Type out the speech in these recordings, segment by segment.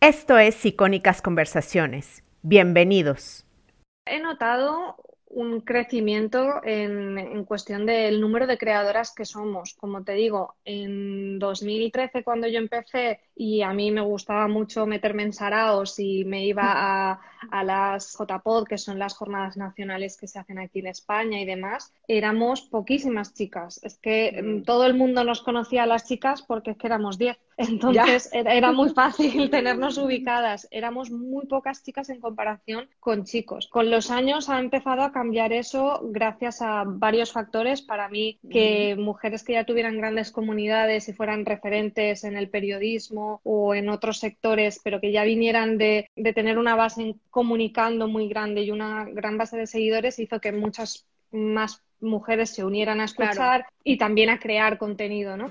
Esto es Icónicas Conversaciones. Bienvenidos. He notado un crecimiento en, en, cuestión del número de creadoras que somos. Como te digo, en 2013 cuando yo empecé y a mí me gustaba mucho meterme en saraos y me iba a, a las JPod, que son las jornadas nacionales que se hacen aquí en España y demás, éramos poquísimas chicas. Es que mm. todo el mundo nos conocía a las chicas porque es que éramos 10. Entonces era, era, muy fácil tenernos ubicadas. Éramos muy pocas chicas en comparación con chicos. Con los años ha empezado a cambiar eso gracias a varios factores. Para mí, que mujeres que ya tuvieran grandes comunidades y fueran referentes en el periodismo o en otros sectores, pero que ya vinieran de, de tener una base comunicando muy grande y una gran base de seguidores, hizo que muchas más mujeres se unieran a escuchar claro. y también a crear contenido, ¿no?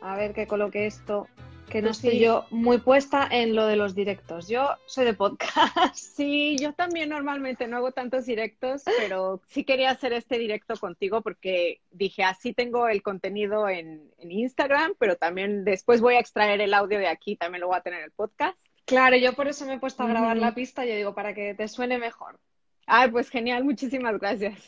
A ver que coloque esto, que no estoy yo muy puesta en lo de los directos. Yo soy de podcast. Sí, yo también normalmente no hago tantos directos, pero sí quería hacer este directo contigo porque dije, así tengo el contenido en, en Instagram, pero también después voy a extraer el audio de aquí, también lo voy a tener en el podcast. Claro, yo por eso me he puesto a grabar la pista, yo digo, para que te suene mejor. Ay, pues genial, muchísimas gracias.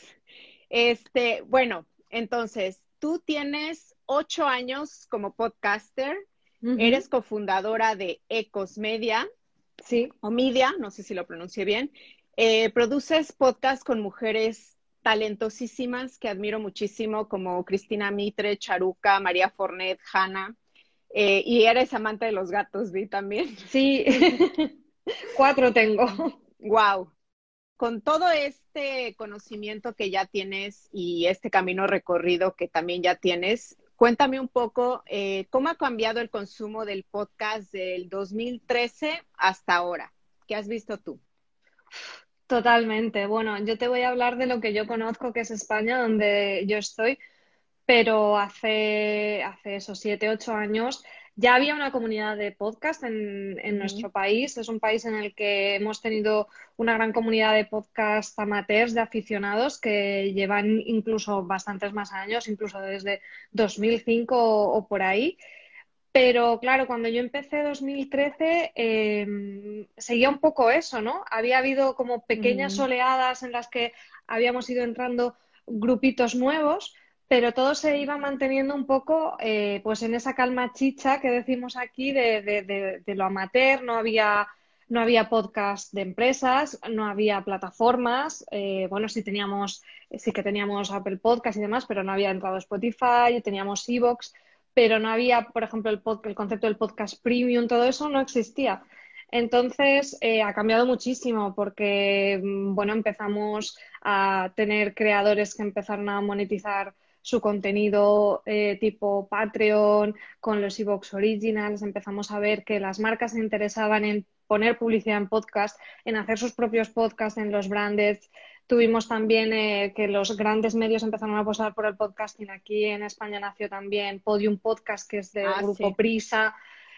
Este, bueno, entonces, tú tienes ocho años como podcaster, uh -huh. eres cofundadora de Ecos Media, sí. o Media, no sé si lo pronuncié bien. Eh, produces podcast con mujeres talentosísimas que admiro muchísimo, como Cristina Mitre, Charuca, María Fornet, Hanna. Eh, y eres amante de los gatos, vi también. Sí, cuatro tengo. Wow. Con todo este conocimiento que ya tienes y este camino recorrido que también ya tienes, Cuéntame un poco eh, cómo ha cambiado el consumo del podcast del 2013 hasta ahora. ¿Qué has visto tú? Totalmente. Bueno, yo te voy a hablar de lo que yo conozco, que es España, donde yo estoy, pero hace, hace esos siete, ocho años ya había una comunidad de podcast en, en nuestro país. Es un país en el que hemos tenido una gran comunidad de podcast amateurs, de aficionados, que llevan incluso bastantes más años, incluso desde 2005 o, o por ahí. Pero claro, cuando yo empecé 2013, eh, seguía un poco eso, ¿no? Había habido como pequeñas oleadas en las que habíamos ido entrando grupitos nuevos, pero todo se iba manteniendo un poco eh, pues en esa calma chicha que decimos aquí de, de, lo amateur, no había, no había podcast de empresas, no había plataformas, eh, bueno, sí teníamos, sí que teníamos Apple Podcast y demás, pero no había entrado Spotify, teníamos Evox, pero no había, por ejemplo, el, pod, el concepto del podcast premium, todo eso no existía. Entonces, eh, ha cambiado muchísimo porque, mm, bueno, empezamos a tener creadores que empezaron a monetizar su contenido eh, tipo Patreon, con los Evox Originals, empezamos a ver que las marcas se interesaban en poner publicidad en podcast, en hacer sus propios podcasts en los branded. Tuvimos también eh, que los grandes medios empezaron a apostar por el podcasting. Aquí en España nació también Podium Podcast, que es del ah, grupo sí. Prisa.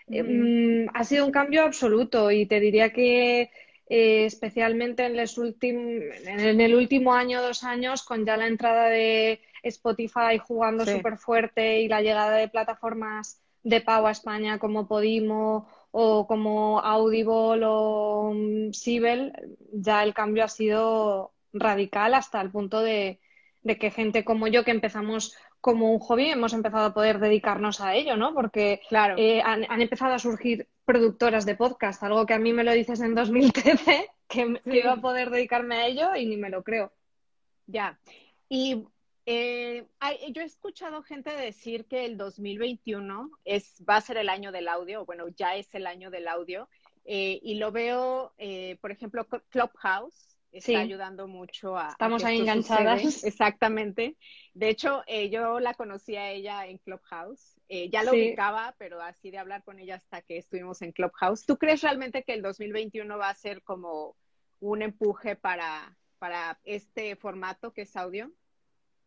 Mm. ha sido un cambio absoluto y te diría que eh, especialmente en, en, el último año, dos años, con ya la entrada de Spotify jugando sí. súper fuerte y la llegada de plataformas de pago a España como Podimo o como Audible o um, Sibel, ya el cambio ha sido radical hasta el punto de, de que gente como yo que empezamos como un hobby hemos empezado a poder dedicarnos a ello, ¿no? Porque claro. eh, han, han, empezado a surgir productoras de podcast, algo que a mí me lo dices en 2013, que, sí. que iba a poder dedicarme a ello y ni me lo creo. Ya. Y eh, hay, yo he escuchado gente decir que el 2021 es, va a ser el año del audio, bueno, ya es el año del audio, eh, y lo veo, eh, por ejemplo, Clubhouse está ayudando mucho a... Estamos ahí enganchadas. Exactamente. De hecho, eh, yo la conocí a ella en Clubhouse. Eh, ya la ubicaba, pero así de hablar con ella hasta que estuvimos en Clubhouse. ¿Tú crees realmente que el 2021 va a ser como un empuje para, para este formato que es audio?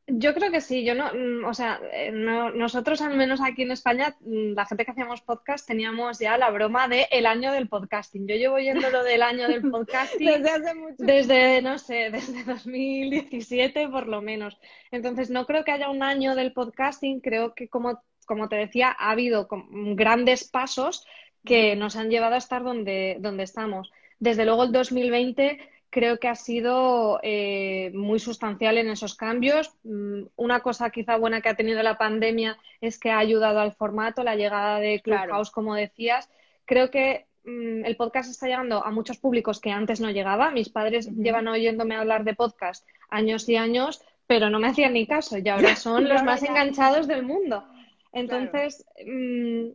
Yo creo que sí, yo no, mm, o sea, eh, nosotros al menos aquí en España, mm, la gente que hacíamos podcast teníamos ya la broma de el año del podcasting. Yo llevo yendo lo del año del podcasting desde hace mucho. Desde, no sé, desde 2017 por lo menos. Entonces, no creo que haya un año del podcasting, creo que como, como te decía, ha habido grandes pasos que nos han llevado a estar donde, donde estamos. Desde luego el 2020 creo que ha sido eh, muy sustancial en esos cambios. Mm, una cosa quizá buena que ha tenido la pandemia es que ha ayudado al formato, la llegada de Clubhouse, como decías. Creo que mm, el podcast está llegando a muchos públicos que antes no llegaba. Mis padres llevan oyéndome hablar de podcast años y años, pero no me hacían ni caso y ahora son los más enganchados del mundo. Entonces, mm,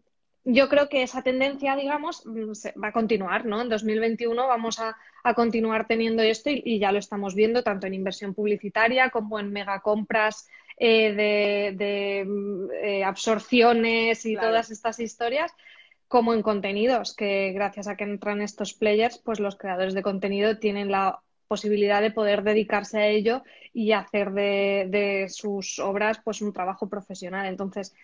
yo creo que esa tendencia, digamos, mm, va a continuar, ¿no? En 2021 vamos a, continuar teniendo esto y, ya lo estamos viendo tanto en inversión publicitaria como en megacompras eh, de, mm, eh, absorciones y todas estas historias, como en contenidos, que gracias a que entran estos players, pues los creadores de contenido tienen la posibilidad de poder dedicarse a ello y hacer de, de sus obras pues un trabajo profesional. Entonces,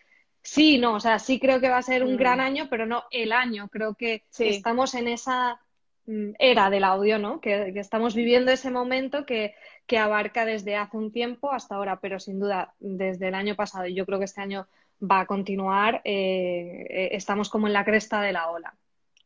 Sí, no, o sea, sí creo que va a ser un gran mm. año, pero no el año. Creo que estamos en esa mm, era del audio, ¿no? Que, estamos viviendo ese momento que, abarca desde hace un tiempo hasta ahora, pero sin duda desde el año pasado y yo creo que este año va a continuar, eh, eh, estamos como en la cresta de la ola.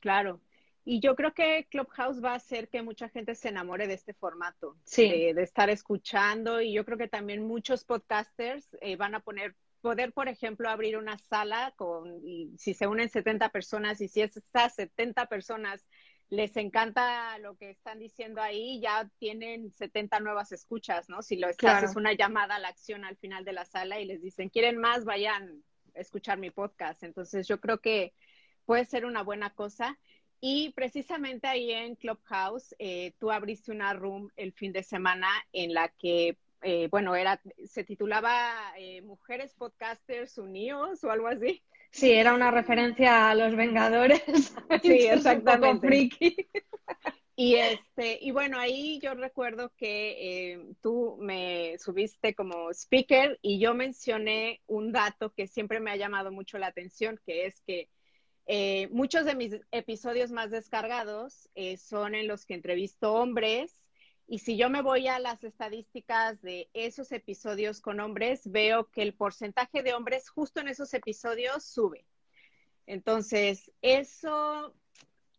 Claro. Y yo creo que Clubhouse va a hacer que mucha gente se enamore de este formato, sí. de, estar escuchando. Y yo creo que también muchos podcasters eh, van a poner poder, por ejemplo, abrir una sala con, si se unen 70 personas y si estas 70 personas les encanta lo que están diciendo ahí, ya tienen 70 nuevas escuchas, ¿no? Si lo estás, es una llamada a la acción al final de la sala y les dicen, ¿quieren más? Vayan a escuchar mi podcast. Entonces, yo creo que puede ser una buena cosa. Y precisamente ahí en Clubhouse, eh, tú abriste una room el fin de semana en la que eh, bueno, era, se titulaba eh, Mujeres Podcasters Unidos o algo así. Sí, era una referencia a los Vengadores. sí, exactamente. Y este, y bueno, ahí yo recuerdo que eh, tú me subiste como speaker y yo mencioné un dato que siempre me ha llamado mucho la atención, que es que muchos de mis episodios más descargados son en los que entrevisto hombres y si yo me voy a las estadísticas de esos episodios con hombres, veo que el porcentaje de hombres justo en esos episodios sube. Entonces, eso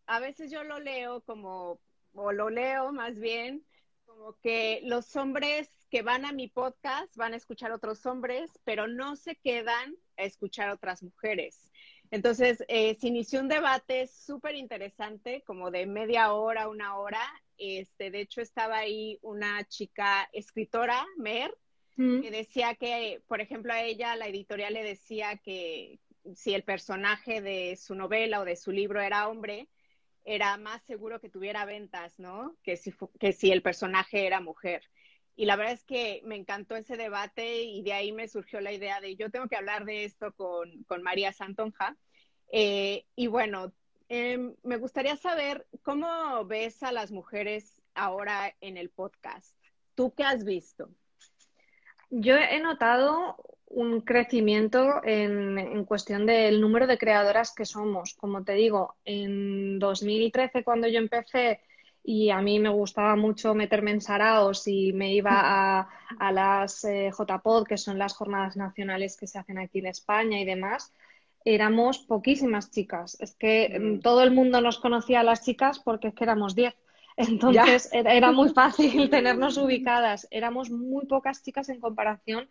a veces yo lo leo como, o lo leo más bien, como que los hombres que van a mi podcast van a escuchar otros hombres, pero no se quedan a escuchar otras mujeres. Entonces, eh, se inició un debate súper interesante, como de media hora, una hora, este, de hecho, estaba ahí una chica escritora, Mer, mm. que decía que, por ejemplo, a ella la editorial le decía que si el personaje de su novela o de su libro era hombre, era más seguro que tuviera ventas, ¿no? Que si, que si el personaje era mujer. Y la verdad es que me encantó ese debate y de ahí me surgió la idea de yo tengo que hablar de esto con, María Santonja. Eh, y bueno, Em, me gustaría saber cómo ves a las mujeres ahora en el podcast. ¿Tú qué has visto? Yo he notado un crecimiento en, cuestión del número de creadoras que somos. Como te digo, en 2013 cuando yo empecé y a mí me gustaba mucho meterme en saraos y me iba a, las eh, JPod, que son las jornadas nacionales que se hacen aquí en España y demás, éramos poquísimas chicas. Es que mm, mm. todo el mundo nos conocía a las chicas porque es que éramos diez. Entonces era, muy fácil tenernos ubicadas. Éramos muy pocas chicas en comparación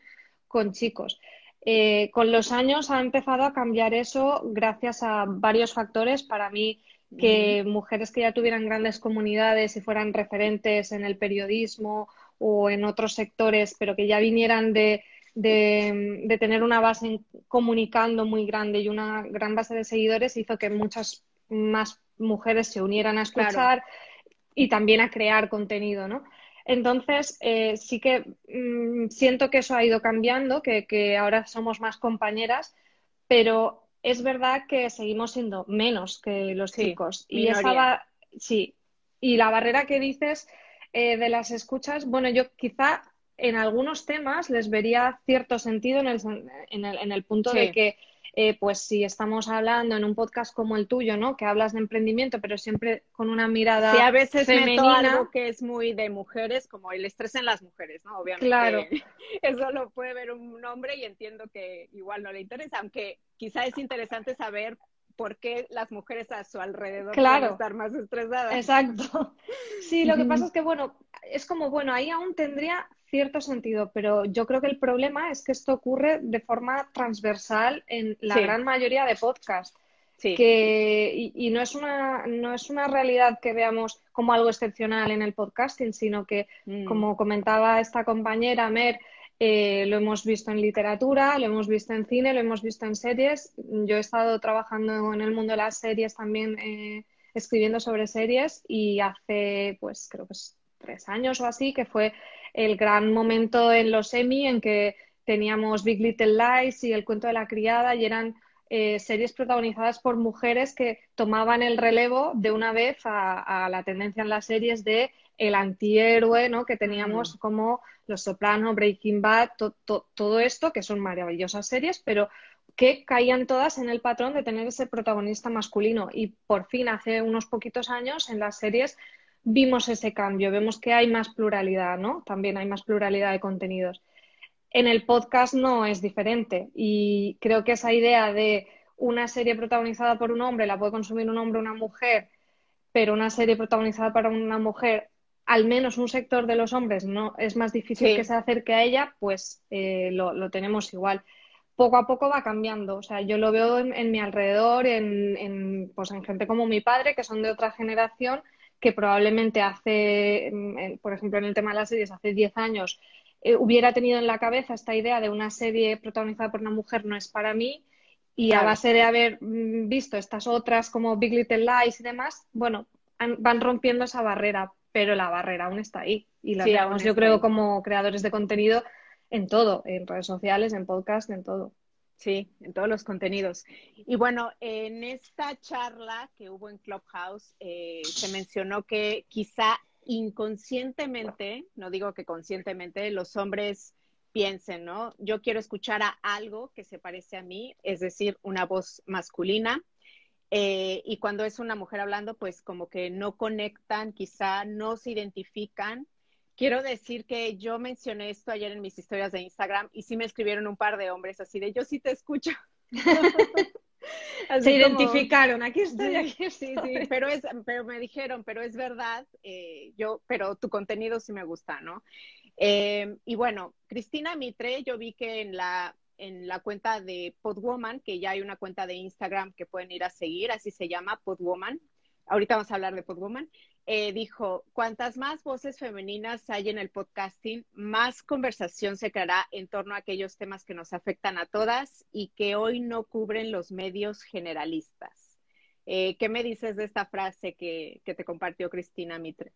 con chicos. Eh, con los años ha empezado a cambiar eso gracias a varios factores. Para mí, que mujeres que ya tuvieran grandes comunidades y fueran referentes en el periodismo o en otros sectores, pero que ya vinieran de, de, tener una base comunicando muy grande y una gran base de seguidores hizo que muchas más mujeres se unieran a escuchar y también a crear contenido, ¿no? Entonces, eh, sí que mm, siento que eso ha ido cambiando, que, ahora somos más compañeras, pero es verdad que seguimos siendo menos que los chicos. Y esa sí, y la barrera que dices eh, de las escuchas, bueno, yo quizá en algunos temas les vería cierto sentido en el, en el, en el punto de que eh, pues si estamos hablando en un podcast como el tuyo, ¿no? Que hablas de emprendimiento, pero siempre con una mirada sí, a veces femenina. algo que es muy de mujeres, como el estrés en las mujeres, ¿no? Obviamente. Claro. Eso lo puede ver un hombre y entiendo que igual no le interesa, aunque quizá es interesante saber por qué las mujeres a su alrededor claro. pueden estar más estresadas. Exacto. Sí, lo que pasa es que, bueno, es como, bueno, ahí aún tendría cierto sentido, pero yo creo que el problema es que esto ocurre de forma transversal en la gran mayoría de podcasts. Que, y, no, es una, no es una realidad que veamos como algo excepcional en el podcasting, sino que, mm. como comentaba esta compañera Mer, eh, lo hemos visto en literatura, lo hemos visto en cine, lo hemos visto en series. Yo he estado trabajando en el mundo de las series también, eh, escribiendo sobre series y hace, pues creo que es tres años o así, que fue el gran momento en los Emmy en que teníamos Big Little Lies y El cuento de la criada y eran eh, series protagonizadas por mujeres que tomaban el relevo de una vez a, la tendencia en las series de el antihéroe, ¿no? Que teníamos mm. como Los Soprano, Breaking Bad, todo esto, que son maravillosas series, pero que caían todas en el patrón de tener ese protagonista masculino. Y por fin, hace unos poquitos años, en las series vimos ese cambio, vemos que hay más pluralidad, ¿no? También hay más pluralidad de contenidos. En el podcast no es diferente y creo que esa idea de una serie protagonizada por un hombre la puede consumir un hombre o una mujer, pero una serie protagonizada por una mujer, al menos un sector de los hombres no es más difícil que se acerque a ella, pues eh, lo, tenemos igual. Poco a poco va cambiando, o sea, yo lo veo en, mi alrededor, en, pues en gente como mi padre, que son de otra generación, que probablemente hace, mm, por ejemplo, en el tema de las series, hace 10 años, eh, hubiera tenido en la cabeza esta idea de una serie protagonizada por una mujer no es para mí. Y a base de haber mm, visto estas otras como Big Little Lies y demás, bueno, van rompiendo esa barrera, pero la barrera aún está ahí. Y la tenemos, yo creo, como creadores de contenido en todo, en redes sociales, en podcast, en todo. Sí, en todos los contenidos. Y bueno, en esta charla que hubo en Clubhouse, eh, se mencionó que quizá inconscientemente, no digo que conscientemente, los hombres piensen, ¿no? Yo quiero escuchar a algo que se parece a mí, es decir, una voz masculina. Eh, y cuando es una mujer hablando, pues como que no conectan, quizá no se identifican Quiero decir que yo mencioné esto ayer en mis historias de Instagram y sí me escribieron un par de hombres así de yo sí te escucho. Se identificaron, aquí estoy, aquí Sí, sí, pero, es, pero me dijeron, pero es verdad, eh, yo, pero tu contenido sí me gusta, ¿no? Eh, y bueno, Cristina Mitre, yo vi que en la, en la cuenta de Podwoman, que ya hay una cuenta de Instagram que pueden ir a seguir, así se llama Podwoman. Ahorita vamos a hablar de Podwoman. Eh, dijo, cuantas más voces femeninas hay en el podcasting, más conversación se creará en torno a aquellos temas que nos afectan a todas y que hoy no cubren los medios generalistas. Eh, ¿Qué me dices de esta frase que, te compartió Cristina Mitre?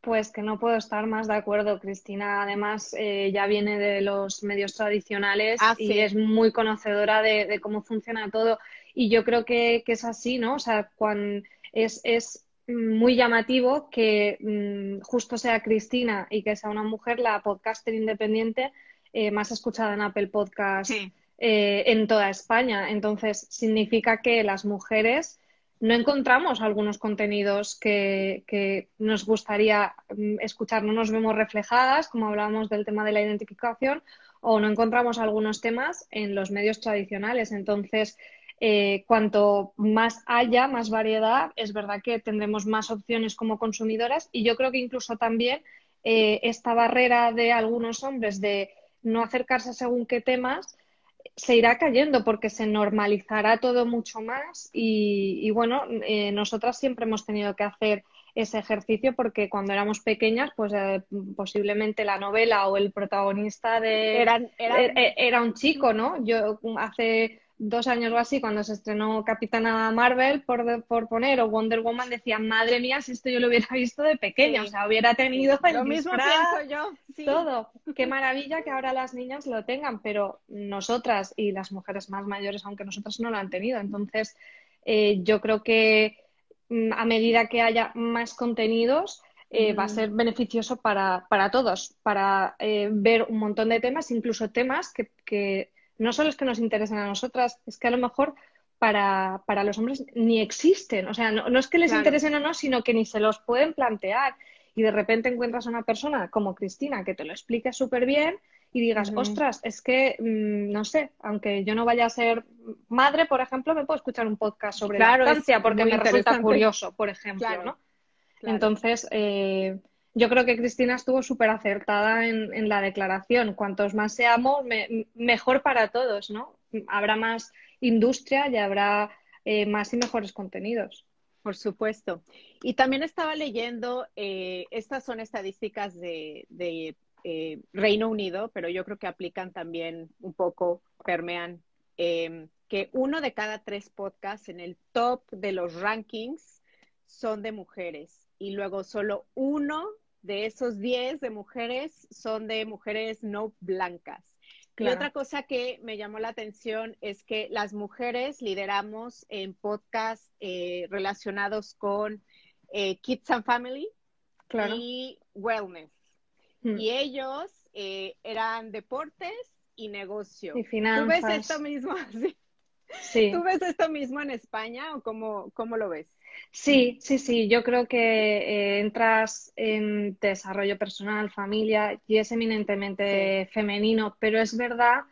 Pues que no puedo estar más de acuerdo. Cristina, además, eh, ya viene de los medios tradicionales ah, y es muy conocedora de, cómo funciona todo. Y yo creo que, es así, ¿no? O sea, cuando es, es muy llamativo que mm, justo sea Cristina y que sea una mujer la podcaster independiente eh, más escuchada en Apple Podcast eh, en toda España. Entonces, significa que las mujeres no encontramos algunos contenidos que, nos gustaría mm, escuchar, no nos vemos reflejadas, como hablábamos del tema de la identificación, o no encontramos algunos temas en los medios tradicionales. Entonces, eh, cuanto más haya, más variedad, es verdad que tendremos más opciones como consumidoras y yo creo que incluso también eh, esta barrera de algunos hombres de no acercarse según qué temas se irá cayendo porque se normalizará todo mucho más y, bueno, eh, nosotras siempre hemos tenido que hacer ese ejercicio porque cuando éramos pequeñas, pues posiblemente la novela o el protagonista de era un chico, ¿no? Yo hace dos años o así, cuando se estrenó Capitana Marvel, por, por poner, o Wonder Woman, decía, madre mía, si esto yo lo hubiera visto de pequeña, o sea, hubiera tenido el lo mismo pienso yo, todo. Qué maravilla que ahora las niñas lo tengan, pero nosotras y las mujeres más mayores, aunque nosotras no lo han tenido. Entonces, eh, yo creo que mm, a medida que haya más contenidos, eh, va a ser beneficioso para, para todos, para eh, ver un montón de temas, incluso temas que, que no solo es que nos interesen a nosotras, es que a lo mejor para, para los hombres ni existen. O sea, no, es que les interesen o no, sino que ni se los pueden plantear. Y de repente encuentras a una persona como Cristina que te lo explique súper bien y digas, ostras, es que, mm, no sé, aunque yo no vaya a ser madre, por ejemplo, me puedo escuchar un podcast sobre la infancia porque me resulta curioso, por ejemplo, ¿no? Entonces, eh, yo creo que Cristina estuvo súper acertada en, la declaración. Cuantos más seamos, mejor para todos, ¿no? Habrá más industria y habrá eh, más y mejores contenidos. Por supuesto. Y también estaba leyendo, eh, estas son estadísticas de, eh, Reino Unido, pero yo creo que aplican también un poco, permean, em, que uno de cada tres podcasts en el top de los rankings son de mujeres y luego solo uno de esos 10 de mujeres son de mujeres no blancas. Y otra cosa que me llamó la atención es que las mujeres lideramos en podcasts eh, relacionados con eh, Kids and Family y Wellness. Hmm. Y ellos eh, eran deportes y negocio. Y finanzas. ¿Tú ves esto mismo? Sí. ¿Tú ves esto mismo en España o cómo, cómo lo ves? Sí, sí, sí. Yo creo que eh, entras en desarrollo personal, familia y es eminentemente femenino, pero es verdad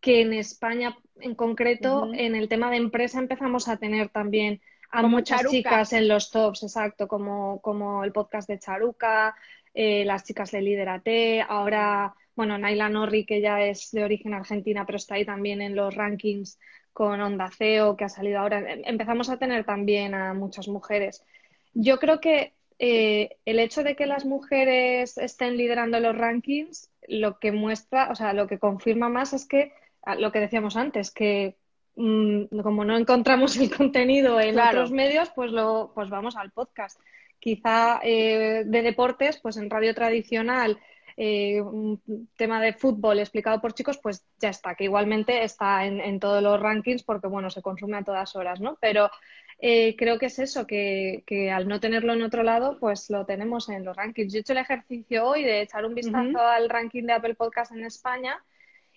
que en España en concreto, en el tema de empresa, empezamos a tener también a muchas chicas en los tops, exacto, como, como el podcast de Charuca, eh, las chicas de Liderate, ahora, bueno, Naila Norri, que ya es de origen argentina, pero está ahí también en los rankings con Onda CEO, que ha salido ahora, em, empezamos a tener también a muchas mujeres. Yo creo que eh, el hecho de que las mujeres estén liderando los rankings, lo que muestra, o sea, lo que confirma más es que, lo que decíamos antes, que mm, como no encontramos el contenido en otros medios, pues, lo, pues vamos al podcast. Quizá eh, de deportes, pues en radio tradicional eh, un tema de fútbol explicado por chicos, pues ya está, que igualmente está en, todos los rankings porque, bueno, se consume a todas horas, ¿no? Pero eh, creo que es eso, que, al no tenerlo en otro lado, pues lo tenemos en los rankings. Yo he hecho el ejercicio hoy de echar un vistazo al ranking de Apple Podcast en España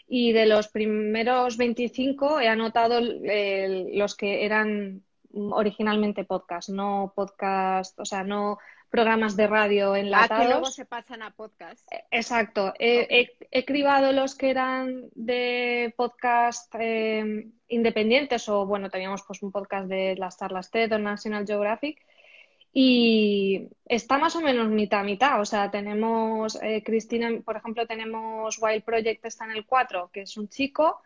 y de los primeros 25 he anotado los que eran originalmente podcast, no podcast, o sea, no programas de radio enlatados. Ah, que luego se pasan a podcast. Eh, exacto. He, cribado los que eran de podcast em, independientes o, bueno, teníamos pues un podcast de las charlas TED o National Geographic y está más o menos mitad mitad. O sea, tenemos, eh, Cristina, por ejemplo, tenemos Wild Project está en el 4, que es un chico,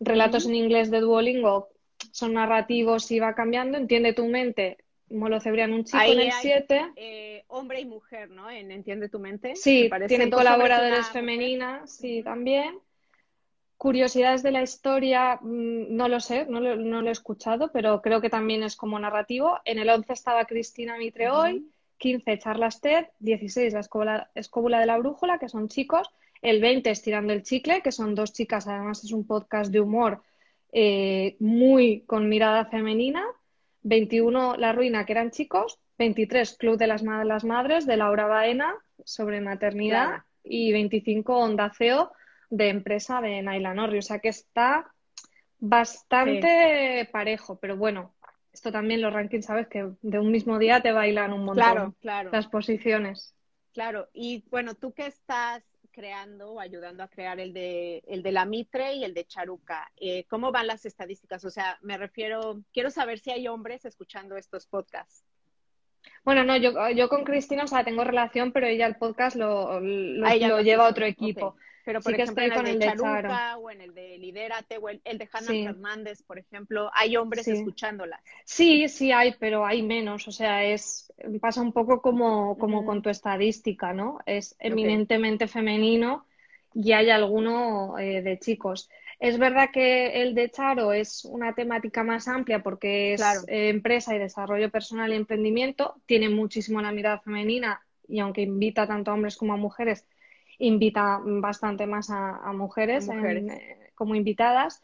relatos en inglés de Duolingo son narrativos y va cambiando, entiende tu mente Molo Cebrián, un chico en el 7. Eh, hombre y mujer, ¿no? En Entiende tu mente. Sí, tienen colaboradores femeninas, sí, también. Curiosidades de la historia, mm, no lo sé, no lo, he escuchado, pero creo que también es como narrativo. En el 11 estaba Cristina Mitre hoy, 15 Charlas TED, 16 La escóbula, de la Brújula, que son chicos, el 20 Estirando el Chicle, que son dos chicas, además es un podcast de humor eh, muy con mirada femenina. 21 La Ruina, que eran chicos, 23 Club de las, Madres de Laura Baena sobre maternidad y 25 Onda CEO de empresa de Naila Norri. O sea que está bastante parejo, pero bueno, esto también los rankings, sabes que de un mismo día te bailan un montón claro, claro. las posiciones. Claro, y bueno, tú que estás creando o ayudando a crear el de, el de la Mitre y el de Charuca. Eh, ¿Cómo van las estadísticas? O sea, me refiero, quiero saber si hay hombres escuchando estos podcasts. Bueno, no, yo, yo con Cristina, o sea, tengo relación, pero ella el podcast lo, lo, lleva a otro equipo. Pero, por ejemplo, en el de Charuca o en el de Lidérate o el, de Hannah Fernández, por ejemplo, ¿hay hombres escuchándolas? Sí, sí hay, pero hay menos. O sea, es pasa un poco como, como con tu estadística, ¿no? Es eminentemente femenino y hay alguno eh, de chicos. Es verdad que el de Charo es una temática más amplia porque es eh, empresa y desarrollo personal y emprendimiento, tiene muchísimo la mirada femenina y aunque invita tanto a hombres como a mujeres, invita bastante más a, mujeres, eh, como invitadas,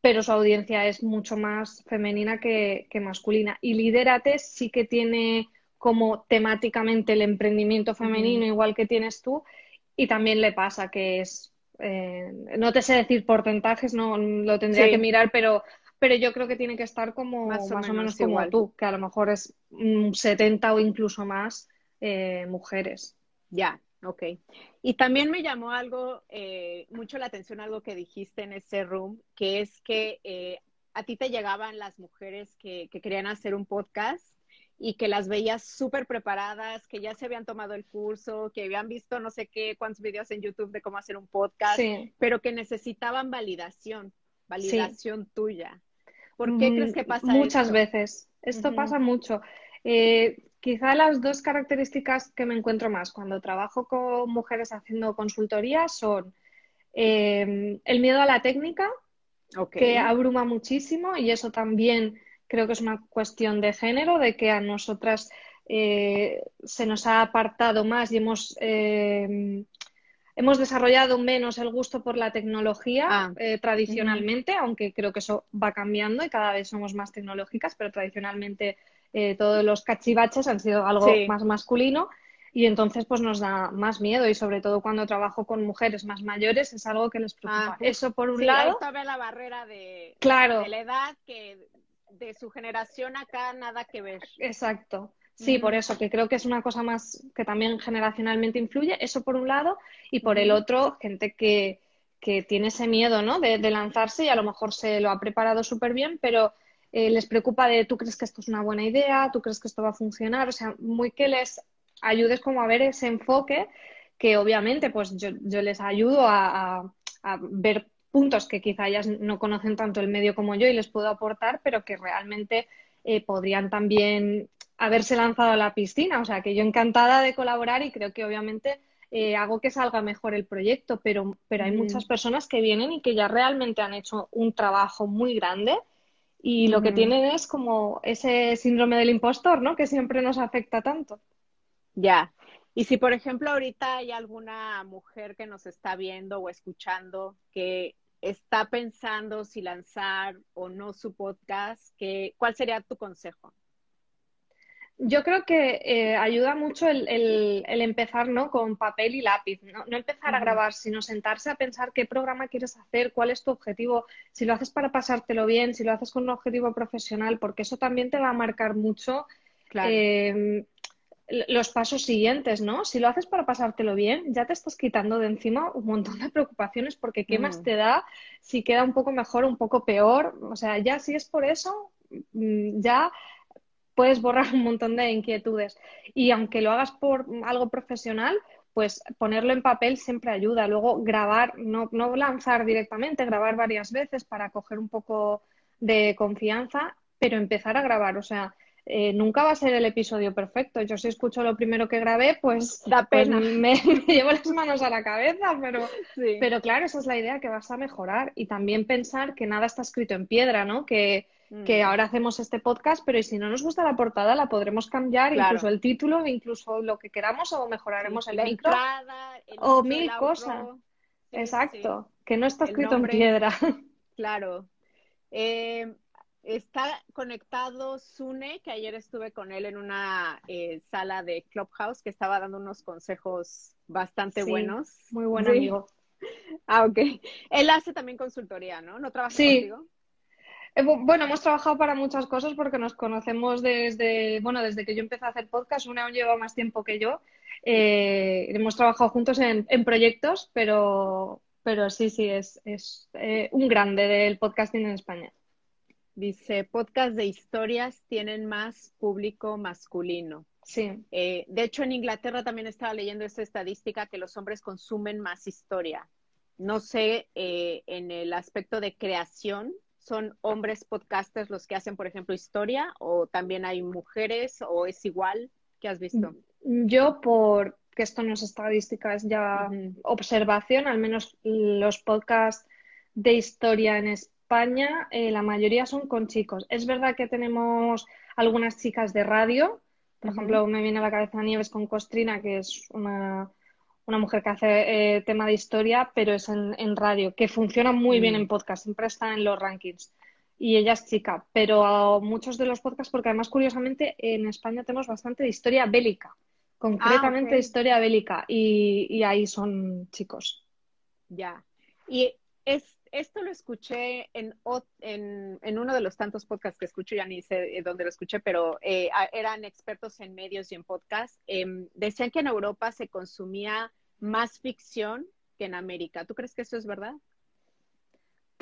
pero su audiencia es mucho más femenina que, masculina. Y Lidérate sí que tiene como temáticamente el emprendimiento femenino, igual que tienes tú, y también le pasa que es, eh, no te sé decir porcentajes, no lo tendría que mirar, pero, pero yo creo que tiene que estar como más o, menos, como tú, que a lo mejor es un 70 o incluso más eh, mujeres. Ya, ok. Y también me llamó algo, eh, mucho la atención, algo que dijiste en ese room, que es que eh, a ti te llegaban las mujeres que, querían hacer un podcast y que las veías súper preparadas, que ya se habían tomado el curso, que habían visto no sé qué, cuántos videos en YouTube de cómo hacer un podcast, pero que necesitaban validación, validación tuya. ¿Por qué crees que pasa Muchas veces. Esto pasa mucho. Eh, Quizá las dos características que me encuentro más cuando trabajo con mujeres haciendo consultoría son eh, el miedo a la técnica, que abruma muchísimo, y eso también creo que es una cuestión de género, de que a nosotras eh, se nos ha apartado más y hemos, eh, hemos desarrollado menos el gusto por la tecnología ah. tradicionalmente, aunque creo que eso va cambiando y cada vez somos más tecnológicas, pero tradicionalmente eh, todos los cachivaches han sido algo más masculino y entonces pues nos da más miedo y sobre todo cuando trabajo con mujeres más mayores es algo que les preocupa. Ah, Eso por un lado. Ahí la barrera de, claro. de la edad que de su generación acá nada que ver. Exacto. Sí, por eso, que creo que es una cosa más que también generacionalmente influye, eso por un lado, y por el otro, gente que, que tiene ese miedo, ¿no? De, de, lanzarse y a lo mejor se lo ha preparado súper bien, pero eh, les preocupa de tú crees que esto es una buena idea, tú crees que esto va a funcionar, o sea, muy que les ayudes como a ver ese enfoque que obviamente pues yo, les ayudo a, ver puntos que quizá ellas no conocen tanto el medio como yo y les puedo aportar, pero que realmente eh, podrían también haberse lanzado a la piscina. O sea, que yo encantada de colaborar y creo que obviamente eh, hago que salga mejor el proyecto, pero, pero hay mm. muchas personas que vienen y que ya realmente han hecho un trabajo muy grande y lo que tienen es como ese síndrome del impostor, ¿no? Que siempre nos afecta tanto. Ya. Y si, por ejemplo, ahorita hay alguna mujer que nos está viendo o escuchando que está pensando si lanzar o no su podcast, ¿qué, ¿cuál sería tu consejo? Yo creo que eh, ayuda mucho el, empezar ¿no? con papel y lápiz. No, empezar a grabar, sino sentarse a pensar qué programa quieres hacer, cuál es tu objetivo, si lo haces para pasártelo bien, si lo haces con un objetivo profesional, porque eso también te va a marcar mucho em, los pasos siguientes, ¿no? Si lo haces para pasártelo bien, ya te estás quitando de encima un montón de preocupaciones, porque ¿qué más te da si queda un poco mejor, un poco peor? O sea, ya si es por eso, mm, ya puedes borrar un montón de inquietudes. Y aunque lo hagas por algo profesional, pues ponerlo en papel siempre ayuda. Luego grabar, no, no lanzar directamente, grabar varias veces para coger un poco de confianza, pero empezar a grabar. O sea, eh, nunca va a ser el episodio perfecto. Yo si escucho lo primero que grabé, pues, da pues pena. me, llevo las manos a la cabeza, pero, pero claro, esa es la idea que vas a mejorar. Y también pensar que nada está escrito en piedra, ¿no? Que, que mm. ahora hacemos este podcast, pero si no nos gusta la portada la podremos cambiar, incluso el título, incluso lo que queramos o mejoraremos el micro o mil cosas. Exacto, que no está escrito en piedra. Claro. Eh, está conectado Sune, que ayer estuve con él en una eh, sala de Clubhouse que estaba dando unos consejos bastante buenos. Muy buen amigo. Ah, ok. Él hace también consultoría, ¿no? ¿No trabaja contigo? Eh, bueno, hemos trabajado para muchas cosas porque nos conocemos desde, bueno, desde que yo empecé a hacer podcast, una lleva más tiempo que yo. Eh, hemos trabajado juntos en, proyectos, pero, pero sí, sí, es, es eh, un grande del podcasting en España. Dice, podcast de historias tienen más público masculino. Sí. de hecho, en Inglaterra también estaba leyendo esta estadística que los hombres consumen más historia. No sé, en el aspecto de creación, son hombres podcasters los que hacen, por ejemplo, historia o también hay mujeres o es igual? ¿Qué has visto? Yo, por que esto no es estadística, es ya observación, al menos los podcasts de historia en España, eh, la mayoría son con chicos. Es verdad que tenemos algunas chicas de radio, por ejemplo, me viene a la cabeza Nieves con Costrina, que es una, mujer que hace eh, tema de historia, pero es en, radio, que funciona muy bien en mm. podcast, siempre está en los rankings. Y ella es chica, pero muchos de los podcasts, porque además, curiosamente, en España tenemos bastante de historia bélica, concretamente de ah, historia bélica, y, y ahí son chicos. Ya. Y es, esto lo escuché en, en, uno de los tantos podcasts que escucho, ya ni sé eh, dónde lo escuché, pero eh, eran expertos en medios y en podcast. Em, decían que en Europa se consumía más ficción que en América. ¿Tú crees que eso es verdad?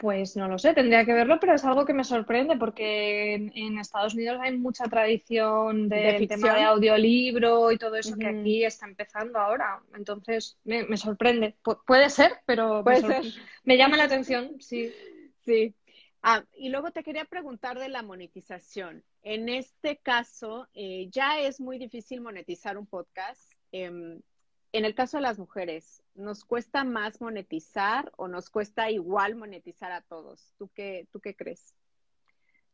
Pues no lo sé, tendría que verlo, pero es algo que me sorprende porque en, Estados Unidos hay mucha tradición del tema de audiolibro y todo eso que aquí está empezando ahora. Entonces me, sorprende. puede ser, pero me, llama la atención, sí. Sí. Ah, y luego te quería preguntar de la monetización. En este caso, eh, ya es muy difícil monetizar un podcast. Em, en el caso de las mujeres, ¿nos cuesta más monetizar o nos cuesta igual monetizar a todos? ¿Tú qué, tú qué crees?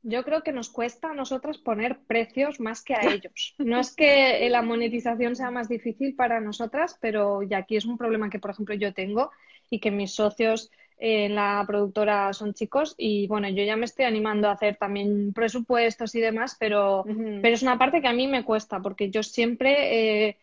Yo creo que nos cuesta a nosotras poner precios más que a ellos. No es que la monetización sea más difícil para nosotras, pero ya aquí es un problema que, por ejemplo, yo tengo y que mis socios en la productora son chicos y bueno, yo ya me estoy animando a hacer también presupuestos y demás, pero, pero es una parte que a mí me cuesta porque yo siempre eh,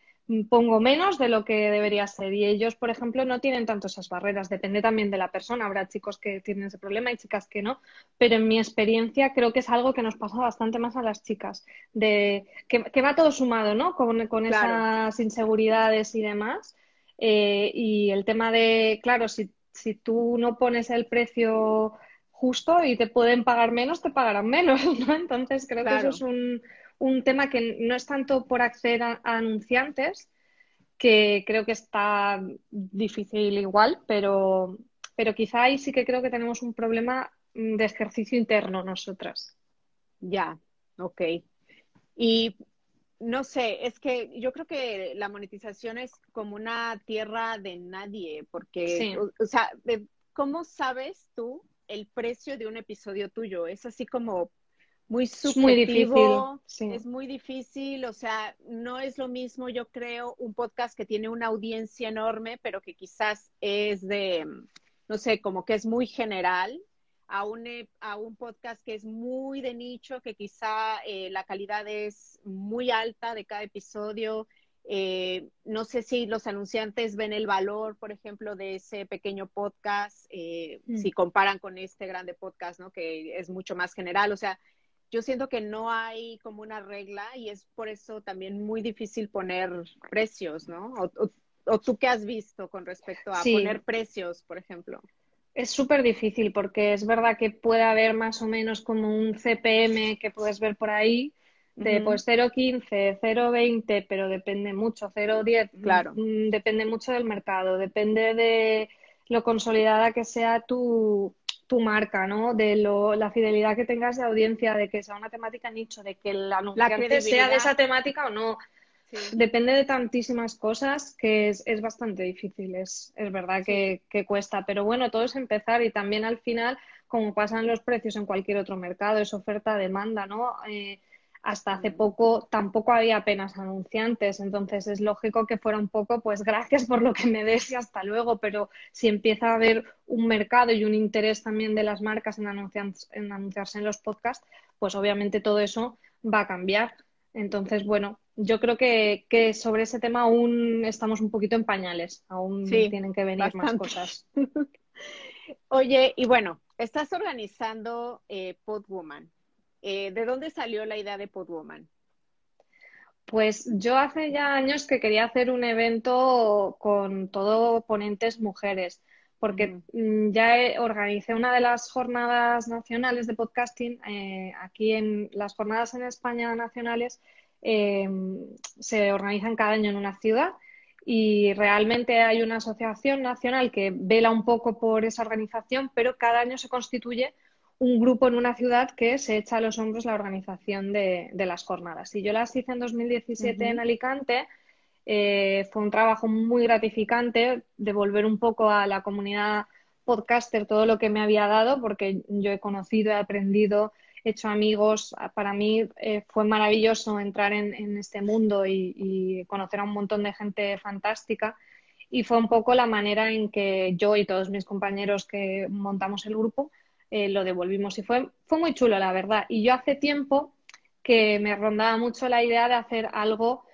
pongo menos de lo que debería ser. Y ellos, por ejemplo, no tienen tanto esas barreras. Depende también de la persona. Habrá chicos que tienen ese problema y chicas que no. Pero en mi experiencia creo que es algo que nos pasa bastante más a las chicas. De, que, va todo sumado, ¿no? Con, con esas inseguridades y demás. Eh, y el tema de, claro, si, si tú no pones el precio justo y te pueden pagar menos, te pagarán menos, ¿no? Entonces creo que eso es un un tema que no es tanto por acceder a, anunciantes, que creo que está difícil igual, pero, pero quizá ahí sí que creo que tenemos un problema de ejercicio interno nosotras. Ya, ok. Y no sé, es que yo creo que la monetización es como una tierra de nadie, porque, o, sea, ¿cómo sabes tú el precio de un episodio tuyo? Es así como muy subjetivo, es muy difícil, o sea, no es lo mismo, yo creo, un podcast que tiene una audiencia enorme, pero que quizás es de, no sé, como que es muy general, a un, e, a un podcast que es muy de nicho, que quizá eh, la calidad es muy alta de cada episodio. Eh, no sé si los anunciantes ven el valor, por ejemplo, de ese pequeño podcast, eh, mm. si comparan con este grande podcast, ¿no? Que es mucho más general. O sea, yo siento que no hay como una regla y es por eso también muy difícil poner precios, ¿no? O, tú qué has visto con respecto a poner precios, por ejemplo. Es súper difícil porque es verdad que puede haber más o menos como un CPM que puedes ver por ahí de pues 0,15, 0,20, pero depende mucho, 0,10, claro. Mm, depende mucho del mercado, depende de lo consolidada que sea tu, tu marca, ¿no? De lo, la fidelidad que tengas de audiencia, de que sea una temática nicho, de que el anunciante sea de esa temática o no. Depende de tantísimas cosas que es, es bastante difícil, es, es verdad que, que, cuesta, pero bueno, todo es empezar y también al final, como pasan los precios en cualquier otro mercado, es oferta-demanda, ¿no? Eh, hasta hace poco tampoco había apenas anunciantes, entonces es lógico que fuera un poco, pues gracias por lo que me des y hasta luego, pero si empieza a haber un mercado y un interés también de las marcas en, en anunciarse en los podcasts, pues obviamente todo eso va a cambiar. Entonces, bueno, yo creo que, sobre ese tema aún estamos un poquito en pañales, aún tienen que venir más cosas. Oye, y bueno, estás organizando eh, Podwoman. Eh, ¿De dónde salió la idea de Podwoman? Pues yo hace ya años que quería hacer un evento con todo ponentes mujeres, porque mm, ya organicé una de las jornadas nacionales de podcasting. Eh, aquí en las jornadas en España nacionales eh, se organizan cada año en una ciudad y realmente hay una asociación nacional que vela un poco por esa organización, pero cada año se constituye un grupo en una ciudad que se echa a los hombros la organización de, las jornadas. Y yo las hice en 2017 en Alicante. Eh, fue un trabajo muy gratificante de volver un poco a la comunidad podcaster todo lo que me había dado, porque yo he conocido, he aprendido, he hecho amigos. Para mí eh, fue maravilloso entrar en, este mundo y, conocer a un montón de gente fantástica. Y fue un poco la manera en que yo y todos mis compañeros que montamos el grupo eh, lo devolvimos. Y fue, fue muy chulo, la verdad. Y yo hace tiempo que me rondaba mucho la idea de hacer algo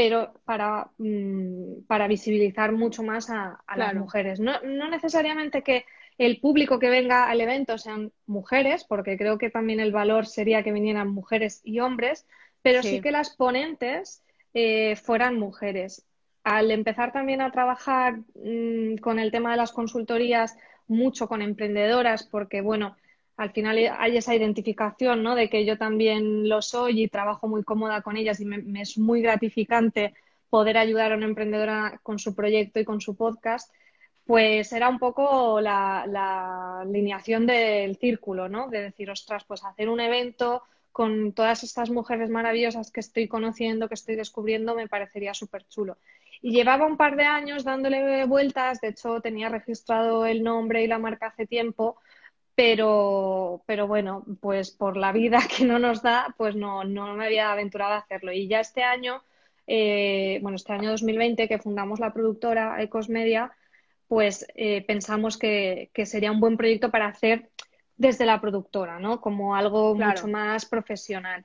pero para, mm, para visibilizar mucho más a, las mujeres. No, no, necesariamente que el público que venga al evento sean mujeres, porque creo que también el valor sería que vinieran mujeres y hombres, pero sí, que las ponentes eh, fueran mujeres. Al empezar también a trabajar mm, con el tema de las consultorías, mucho con emprendedoras, porque bueno, al final hay esa identificación, ¿no? De que yo también lo soy y trabajo muy cómoda con ellas y me, es muy gratificante poder ayudar a una emprendedora con su proyecto y con su podcast, pues era un poco la, la alineación del círculo, ¿no? De decir, ostras, pues hacer un evento con todas estas mujeres maravillosas que estoy conociendo, que estoy descubriendo, me parecería súper chulo. Y llevaba un par de años dándole vueltas, de hecho tenía registrado el nombre y la marca hace tiempo, pero, pero bueno, pues por la vida que no nos da, pues no, no me había aventurado a hacerlo. Y ya este año, eh, bueno, este año 2020 que fundamos la productora Ecos Media, pues eh, pensamos que, sería un buen proyecto para hacer desde la productora, ¿no? Como algo mucho más profesional.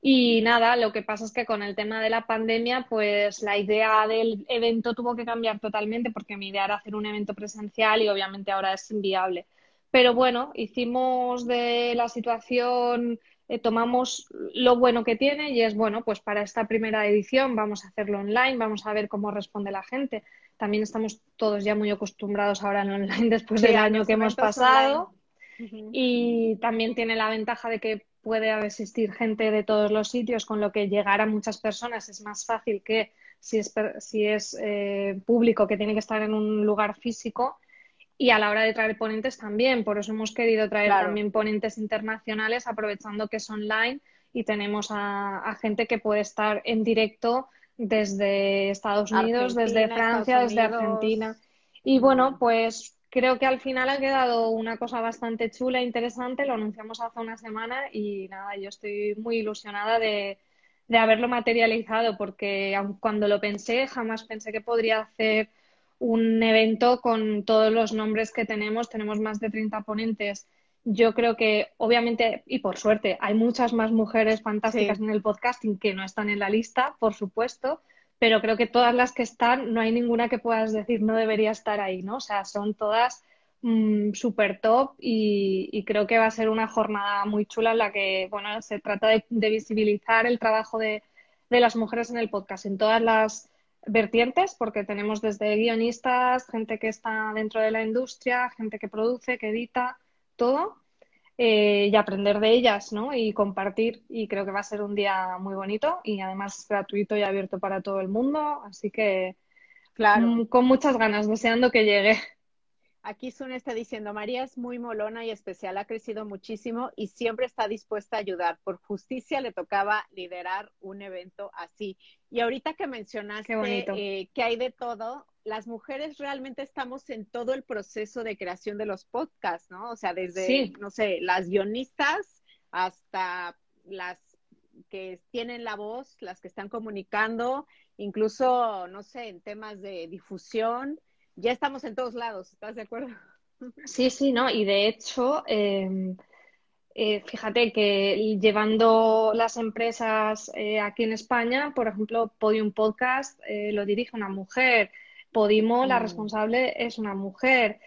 Y nada, lo que pasa es que con el tema de la pandemia, pues la idea del evento tuvo que cambiar totalmente porque mi idea era hacer un evento presencial y obviamente ahora es inviable. Pero bueno, hicimos de la situación, eh, tomamos lo bueno que tiene y es bueno, pues para esta primera edición vamos a hacerlo online, vamos a ver cómo responde la gente. También estamos todos ya muy acostumbrados ahora en online después del año que hemos pasado. Y también tiene la ventaja de que puede existir gente de todos los sitios, con lo que llegar a muchas personas es más fácil que si es, si es eh, público que tiene que estar en un lugar físico y a la hora de traer ponentes también. Por eso hemos querido traer también ponentes internacionales, aprovechando que es online y tenemos a, gente que puede estar en directo desde Estados Unidos, desde Francia, desde Argentina. Y bueno, pues creo que al final ha quedado una cosa bastante chula e interesante. Lo anunciamos hace una semana y nada, yo estoy muy ilusionada de, de haberlo materializado porque aun cuando lo pensé, jamás pensé que podría hacer un evento con todos los nombres que tenemos, tenemos más de 30 ponentes. Yo creo que, obviamente, y por suerte, hay muchas más mujeres fantásticas en el podcasting que no están en la lista, por supuesto, pero creo que todas las que están, no hay ninguna que puedas decir no debería estar ahí, ¿no? O sea, son todas mm, súper top y, creo que va a ser una jornada muy chula en la que, bueno, se trata de, visibilizar el trabajo de, de las mujeres en el podcast en todas las vertientes, porque tenemos desde guionistas, gente que está dentro de la industria, gente que produce, que edita, todo, eh, y aprender de ellas, ¿no? Y compartir. Y creo que va a ser un día muy bonito y además gratuito y abierto para todo el mundo. Así que, claro. Mm, con muchas ganas, deseando que llegue. Aquí Sun está diciendo, María es muy molona y especial, ha crecido muchísimo y siempre está dispuesta a ayudar. Por justicia le tocaba liderar un evento así. Y ahorita que mencionaste eh, que hay de todo, las mujeres realmente estamos en todo el proceso de creación de los podcasts, ¿no? O sea, desde, no sé, las guionistas hasta las que tienen la voz, las que están comunicando, incluso, no sé, en temas de difusión ya estamos en todos lados, ¿estás de acuerdo? Sí, sí, ¿no? Y de hecho, em, eh, fíjate que llevando las empresas eh, aquí en España, por ejemplo, Podium Podcast eh, lo dirige una mujer, Podimo, la mm. responsable es una mujer.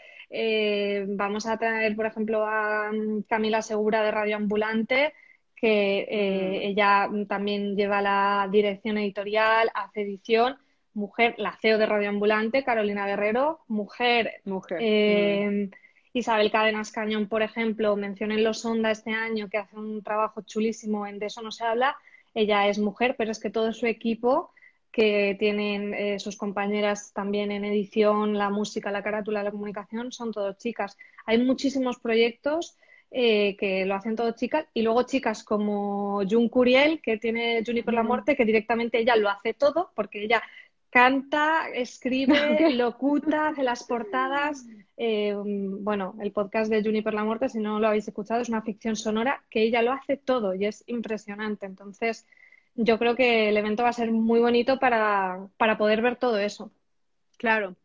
vamos a traer, por ejemplo, a mm, Camila Segura de Radio Ambulante, que mm. ella también lleva la dirección editorial, hace edición mujer, la CEO de Radio Ambulante, Carolina Guerrero, mujer, mujer. Eh, Isabel Cadenas Cañón, por ejemplo, mencioné en Los Sonda este año que hace un trabajo chulísimo en De eso no se habla. Ella es mujer, pero es que todo su equipo, que tienen eh, sus compañeras también en edición, la música, la carátula, la comunicación, son todos chicas. Hay muchísimos proyectos eh, que lo hacen todos chicas y luego chicas como Jun Curiel, que tiene Juni por la muerte, que directamente ella lo hace todo porque ella canta, escribe, locuta, hace las portadas. Eh, bueno, el podcast de Juniper la Muerte, si no lo habéis escuchado, es una ficción sonora que ella lo hace todo y es impresionante. Entonces, yo creo que el evento va a ser muy bonito para, para poder ver todo eso. Claro.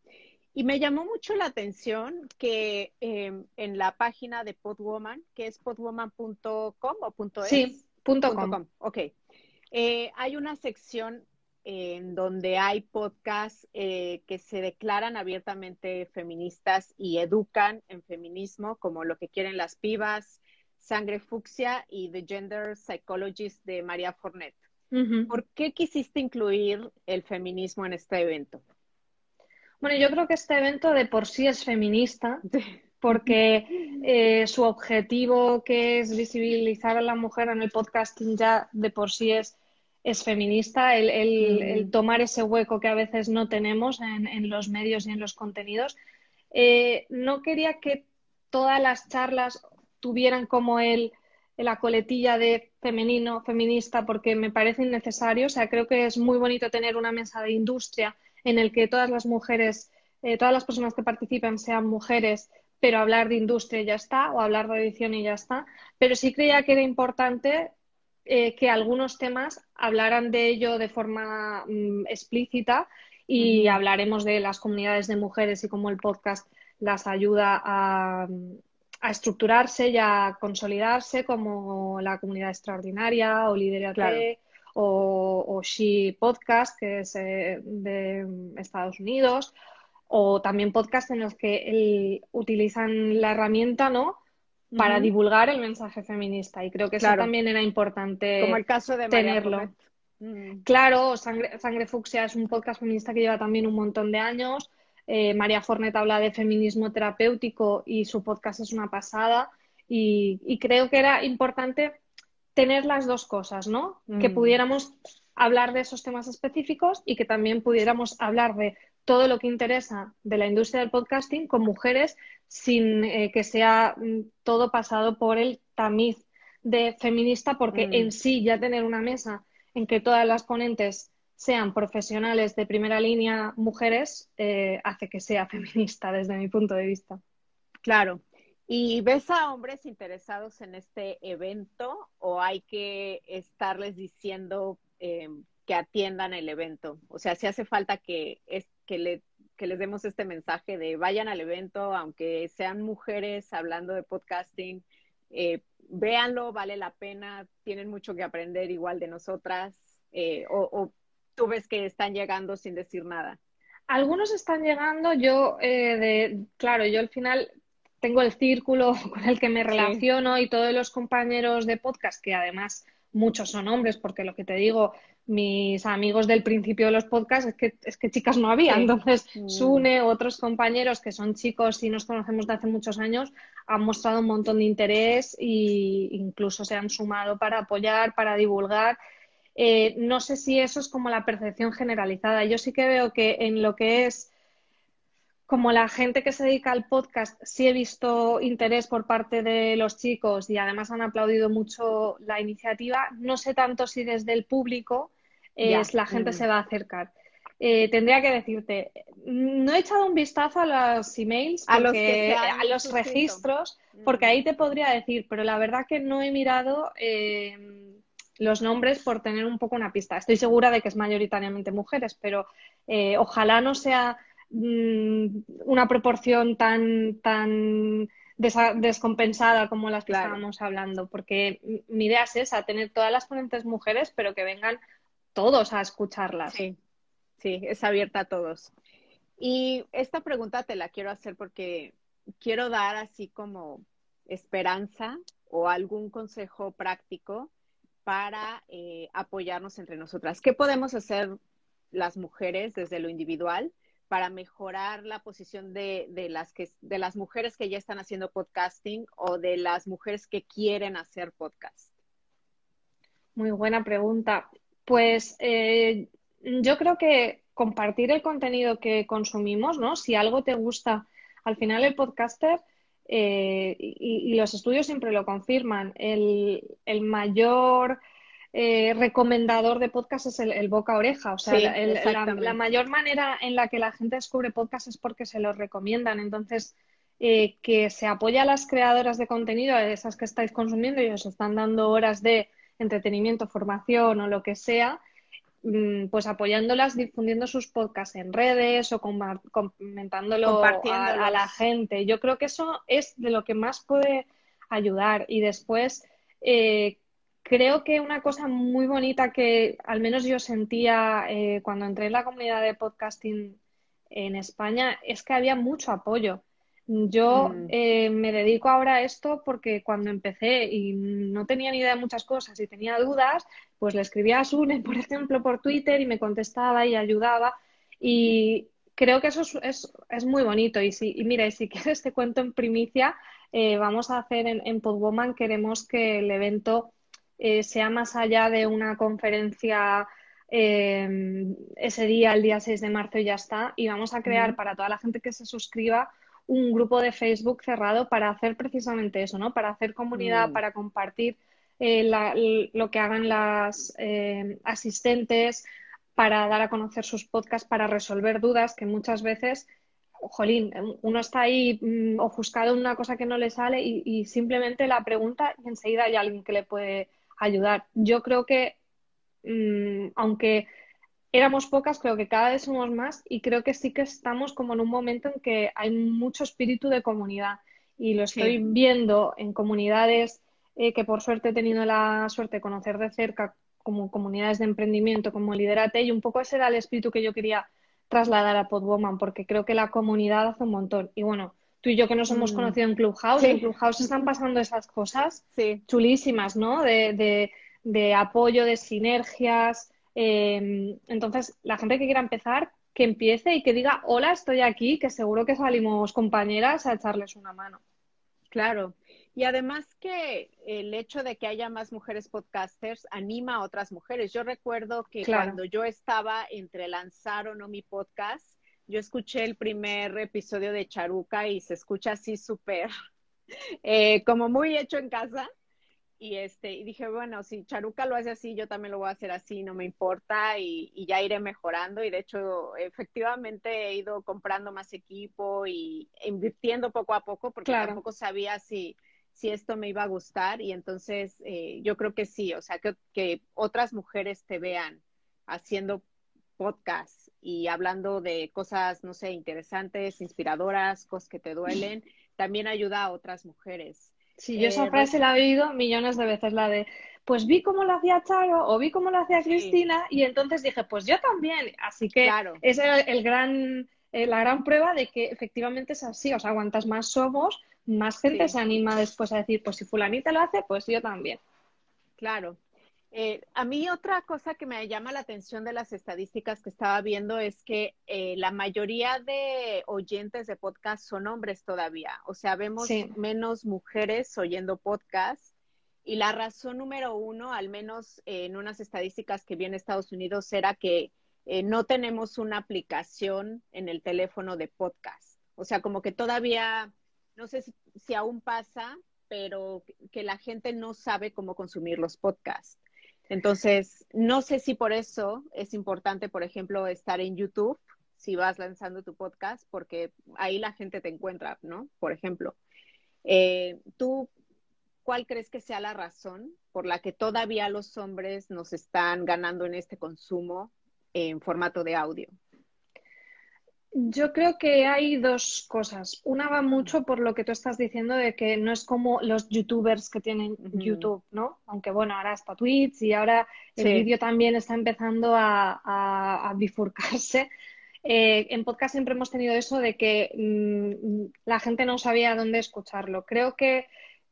Y me llamó mucho la atención que em, en la página de Podwoman, que es podwoman.com o punto .es. Sí, punto .com. Ok. Eh, hay una sección en donde hay podcasts eh, que se declaran abiertamente feministas y educan en feminismo, como Lo que quieren las pibas, Sangre Fucsia y The Gender Psychologist de María Fornet. ¿Por qué quisiste incluir el feminismo en este evento? Bueno, yo creo que este evento de por sí es feminista, porque eh, su objetivo, que es visibilizar a la mujer en el podcasting, ya de por sí es, es feminista, el, mm. tomar ese hueco que a veces no tenemos en, los medios y en los contenidos. Eh, no quería que todas las charlas tuvieran como el la coletilla de femenino, feminista, porque me parece innecesario. O sea, creo que es muy bonito tener una mesa de industria en el que todas las mujeres, eh, todas las personas que participen sean mujeres, pero hablar de industria ya está, o hablar de edición y ya está. Pero sí creía que era importante eh, que algunos temas hablaran de ello de forma mm, explícita y hablaremos de las comunidades de mujeres y cómo el podcast las ayuda a, a estructurarse y a consolidarse como la comunidad extraordinaria o Liderate o, o, She Podcast, que es eh, de Estados Unidos, o también podcast en los que utilizan la herramienta, ¿no? Para divulgar el mensaje feminista. Y creo que eso también era importante como el caso de tenerlo. Mm. Claro, Sangre, Sangre Fucsia es un podcast feminista que lleva también un montón de años. Eh, María Fornet habla de feminismo terapéutico y su podcast es una pasada. Y, creo que era importante tener las dos cosas, ¿no? Que mm. pudiéramos hablar de esos temas específicos y que también pudiéramos hablar de todo lo que interesa de la industria del podcasting con mujeres sin eh, que sea mm, todo pasado por el tamiz de feminista, porque mm. en sí ya tener una mesa en que todas las ponentes sean profesionales de primera línea mujeres eh, hace que sea feminista desde mi punto de vista. Claro. ¿Y ves a hombres interesados en este evento o hay que estarles diciendo eh, que atiendan el evento? O sea, si hace falta que, es, que, le, que les demos este mensaje de vayan al evento, aunque sean mujeres hablando de podcasting, eh, véanlo, vale la pena, tienen mucho que aprender igual de nosotras, o, o tú ves que están llegando sin decir nada? Algunos están llegando, yo, eh, de, claro, yo al final tengo el círculo con el que me relaciono y todos los compañeros de podcast, que además muchos son hombres, porque lo que te digo, mis amigos del principio de los podcasts es que, es que chicas no había. Entonces, mm. Sune, otros compañeros que son chicos y nos conocemos de hace muchos años, han mostrado un montón de interés e incluso se han sumado para apoyar, para divulgar. Eh, no sé si eso es como la percepción generalizada. Yo sí que veo que en lo que es como la gente que se dedica al podcast, sí he visto interés por parte de los chicos y además han aplaudido mucho la iniciativa. No sé tanto si desde el público es la gente mm. se va a acercar. Eh, tendría que decirte, no he echado un vistazo a los emails, a los, a los registros, porque mm. ahí te podría decir, pero la verdad que no he mirado eh, los nombres por tener un poco una pista. Estoy segura de que es mayoritariamente mujeres, pero eh, ojalá no sea mm, una proporción tan, tan descompensada como las que estábamos hablando, porque mi idea es esa, tener todas las ponentes mujeres, pero que vengan todos a escucharlas. Sí, sí, es abierta a todos. Y esta pregunta te la quiero hacer porque quiero dar así como esperanza o algún consejo práctico para eh, apoyarnos entre nosotras. ¿Qué podemos hacer las mujeres desde lo individual para mejorar la posición de, las que, de las mujeres que ya están haciendo podcasting o de las mujeres que quieren hacer podcast? Muy buena pregunta. Pues eh, yo creo que compartir el contenido que consumimos, ¿no? Si algo te gusta, al final el podcaster eh, y, los estudios siempre lo confirman, el, mayor eh, recomendador de podcast es el, boca a oreja. O sea, la, mayor manera en la que la gente descubre podcast es porque se los recomiendan. Entonces, eh, que se apoya a las creadoras de contenido, esas que estáis consumiendo y os están dando horas de entretenimiento, formación o lo que sea, pues apoyándolas, difundiendo sus podcasts en redes o comentándolo a, la gente. Yo creo que eso es de lo que más puede ayudar. Y después, eh, creo que una cosa muy bonita que al menos yo sentía eh, cuando entré en la comunidad de podcasting en España es que había mucho apoyo. Yo mm. eh, me dedico ahora a esto porque cuando empecé y no tenía ni idea de muchas cosas y tenía dudas, pues le escribía a Sune, por ejemplo, por Twitter y me contestaba y ayudaba. Y creo que eso es, es, muy bonito. Y, si, y mira, y si quieres te cuento en primicia, eh, vamos a hacer en, en Podwoman, queremos que el evento eh, sea más allá de una conferencia ese día, el día 6 de marzo y ya está. Y vamos a crear para toda la gente que se suscriba un grupo de Facebook cerrado para hacer precisamente eso, ¿no? Para hacer comunidad, mm. para compartir eh, lo que hagan las eh, asistentes, para dar a conocer sus podcasts, para resolver dudas que muchas veces, jolín, uno está ahí mm, ofuscado en una cosa que no le sale y, simplemente la pregunta y enseguida hay alguien que le puede ayudar. Yo creo que, mm, aunque éramos pocas, creo que cada vez somos más y creo que sí que estamos como en un momento en que hay mucho espíritu de comunidad y lo estoy viendo en comunidades eh, que por suerte he tenido la suerte de conocer de cerca como comunidades de emprendimiento, como Liderate y un poco ese era el espíritu que yo quería trasladar a Podwoman porque creo que la comunidad hace un montón y bueno, tú y yo que nos hemos mm. conocido en Clubhouse, en Clubhouse están pasando esas cosas chulísimas, ¿no? de, de apoyo, de sinergias, Em, entonces, la gente que quiera empezar, que empiece y que diga, hola, estoy aquí, que seguro que salimos compañeras a echarles una mano. Claro. Y además que el hecho de que haya más mujeres podcasters anima a otras mujeres. Yo recuerdo que cuando yo estaba entre lanzar o no mi podcast, yo escuché el primer episodio de Charuca y se escucha así súper, eh, como muy hecho en casa y este y dije bueno si Charuca lo hace así yo también lo voy a hacer así no me importa y, ya iré mejorando y de hecho efectivamente he ido comprando más equipo y invirtiendo poco a poco porque tampoco sabía si si esto me iba a gustar y entonces eh, yo creo que sí o sea que, que otras mujeres te vean haciendo podcast y hablando de cosas no sé interesantes inspiradoras cosas que te duelen también ayuda a otras mujeres Sí, yo esa eh, frase la he oído millones de veces, la de, pues vi cómo lo hacía Charo o vi cómo lo hacía Cristina y entonces dije, pues yo también. Así que es el, gran, eh, la gran prueba de que efectivamente es así. O sea, cuantas más somos, más gente se anima después a decir, pues si fulanita lo hace, pues yo también. Claro. Eh, a mí otra cosa que me llama la atención de las estadísticas que estaba viendo es que eh, la mayoría de oyentes de podcast son hombres todavía. O sea, vemos menos mujeres oyendo podcast. Y la razón número uno, al menos en unas estadísticas que vi en Estados Unidos, era que eh, no tenemos una aplicación en el teléfono de podcast. O sea, como que todavía, no sé si aún pasa, pero que la gente no sabe cómo consumir los podcasts. Entonces, no sé si por eso es importante, por ejemplo, estar en YouTube si vas lanzando tu podcast, porque ahí la gente te encuentra, ¿no? Por ejemplo, eh, ¿tú cuál crees que sea la razón por la que todavía los hombres nos están ganando en este consumo en formato de audio? Yo creo que hay dos cosas. Una va mucho por lo que tú estás diciendo de que no es como los youtubers que tienen YouTube, ¿no? Aunque bueno, ahora está Twitch y ahora el vídeo también está empezando a, bifurcarse. Eh, en podcast siempre hemos tenido eso de que mm, la gente no sabía dónde escucharlo. Creo que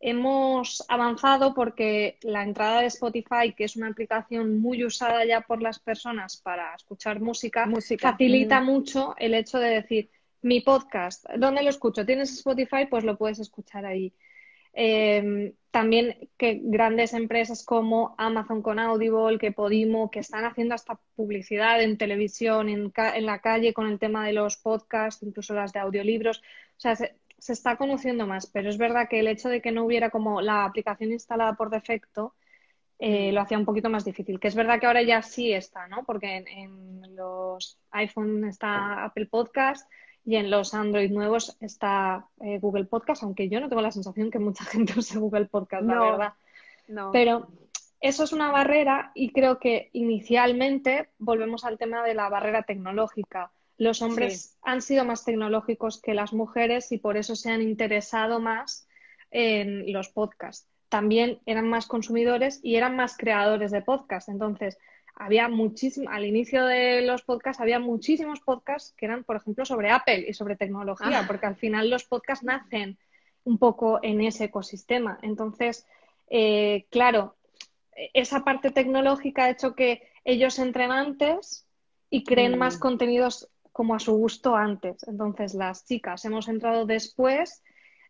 hemos avanzado porque la entrada de Spotify, que es una aplicación muy usada ya por las personas para escuchar música, facilita mucho el hecho de decir, mi podcast, ¿dónde lo escucho? ¿Tienes Spotify? Pues lo puedes escuchar ahí. Em, también que grandes empresas como Amazon con Audible, que Podimo, que están haciendo hasta publicidad en televisión, en, en la calle con el tema de los podcasts, incluso las de audiolibros. O sea, se está conociendo más, pero es verdad que el hecho de que no hubiera como la aplicación instalada por defecto eh, lo hacía un poquito más difícil. Que es verdad que ahora ya sí está, ¿no? Porque en, los iPhone está Apple Podcast y en los Android nuevos está eh, Google Podcast, aunque yo no tengo la sensación que mucha gente use Google Podcast, la verdad. No. Pero eso es una barrera y creo que inicialmente volvemos al tema de la barrera tecnológica. Los hombres han sido más tecnológicos que las mujeres y por eso se han interesado más en los podcasts. También eran más consumidores y eran más creadores de podcasts. Entonces, había muchísimo, al inicio de los podcasts había muchísimos podcasts que eran, por ejemplo, sobre Apple y sobre tecnología, ah. porque al final los podcasts nacen un poco en ese ecosistema. Entonces, eh, claro, esa parte tecnológica ha hecho que ellos entren antes y creen más mm. contenidos como a su gusto antes. Entonces, las chicas hemos entrado después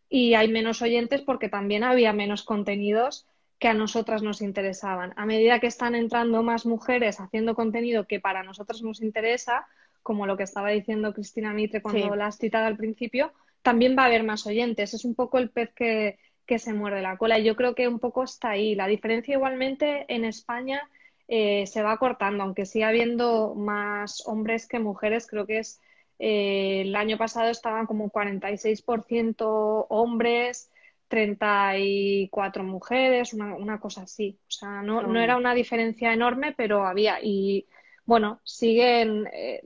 y hay menos oyentes porque también había menos contenidos que a nosotras nos interesaban. A medida que están entrando más mujeres haciendo contenido que para nosotras nos interesa, como lo que estaba diciendo Cristina Mitre cuando la has citado al principio, también va a haber más oyentes. Es un poco el pez que, que se muerde la cola. Y yo creo que un poco está ahí. La diferencia igualmente en España eh, se va cortando, aunque sigue habiendo más hombres que mujeres. Creo que es eh, el año pasado estaban como 46% hombres, 34 mujeres, una, una, cosa así. O sea, no, no, era una diferencia enorme, pero había. Y bueno, siguen. Eh,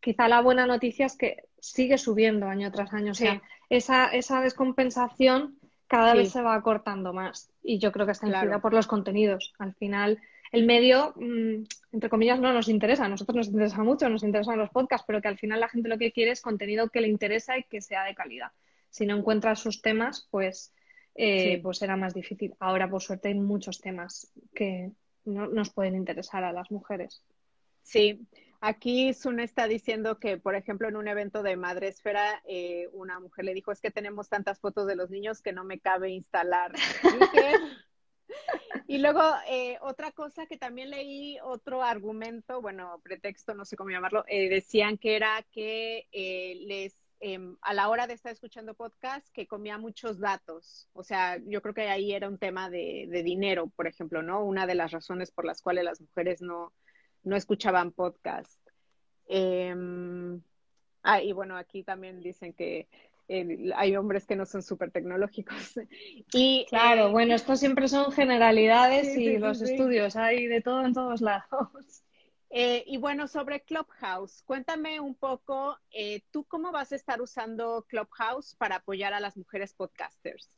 quizá la buena noticia es que sigue subiendo año tras año. O sea, esa, esa descompensación cada vez se va acortando más. Y yo creo que está influida por los contenidos. Al final, el medio, mm, entre comillas, no nos interesa. A nosotros nos interesa mucho, nos interesan los podcasts, pero que al final la gente lo que quiere es contenido que le interesa y que sea de calidad. Si no encuentra sus temas, pues, eh, pues será más difícil. Ahora, por suerte, hay muchos temas que no, nos pueden interesar a las mujeres. Sí, Aquí Sun está diciendo que, por ejemplo, en un evento de Madresfera, eh, una mujer le dijo, es que tenemos tantas fotos de los niños que no me cabe instalar. y luego, eh, otra cosa que también leí, otro argumento, bueno, pretexto, no sé cómo llamarlo, eh, decían que era que les, em, a la hora de estar escuchando podcast, que comía muchos datos. O sea, yo creo que ahí era un tema de, de dinero, por ejemplo, ¿no? Una de las razones por las cuales las mujeres no no escuchaban podcast. Em, ah, y bueno, aquí también dicen que eh, hay hombres que no son súper tecnológicos. Y, claro, eh, bueno, esto siempre son generalidades y los estudios, hay de todo en todos lados. Eh, y bueno, sobre Clubhouse, cuéntame un poco, ¿tú cómo vas a estar usando Clubhouse para apoyar a las mujeres podcasters?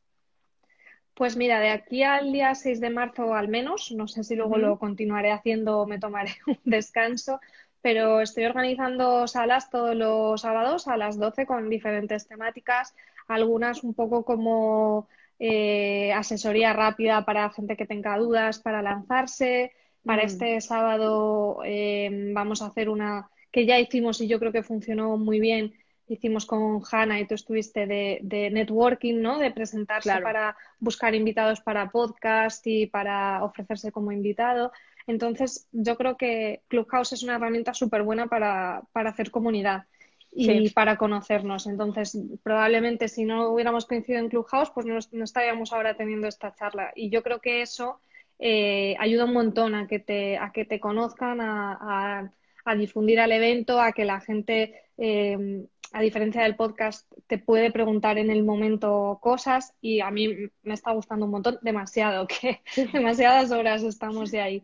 Pues mira, de aquí al día 6 de marzo al menos, no sé si luego lo continuaré haciendo o me tomaré un descanso, pero estoy organizando salas todos los sábados a las 12 con diferentes temáticas, algunas un poco como eh, asesoría rápida para gente que tenga dudas para lanzarse. Para mm. este sábado eh, vamos a hacer una que ya hicimos y yo creo que funcionó muy bien hicimos con Hanna y tú estuviste de, networking, ¿no? De presentarse para buscar invitados para podcast y para ofrecerse como invitado. Entonces, yo creo que Clubhouse es una herramienta súper buena para, hacer comunidad y para conocernos. Entonces, probablemente si no hubiéramos coincidido en Clubhouse, pues no, estaríamos ahora teniendo esta charla. Y yo creo que eso eh, ayuda un montón a que te, a que te conozcan, a, a, difundir el evento, a que la gente eh, a diferencia del podcast, te puede preguntar en el momento cosas y a mí me está gustando un montón, demasiado, que demasiadas horas estamos de ahí.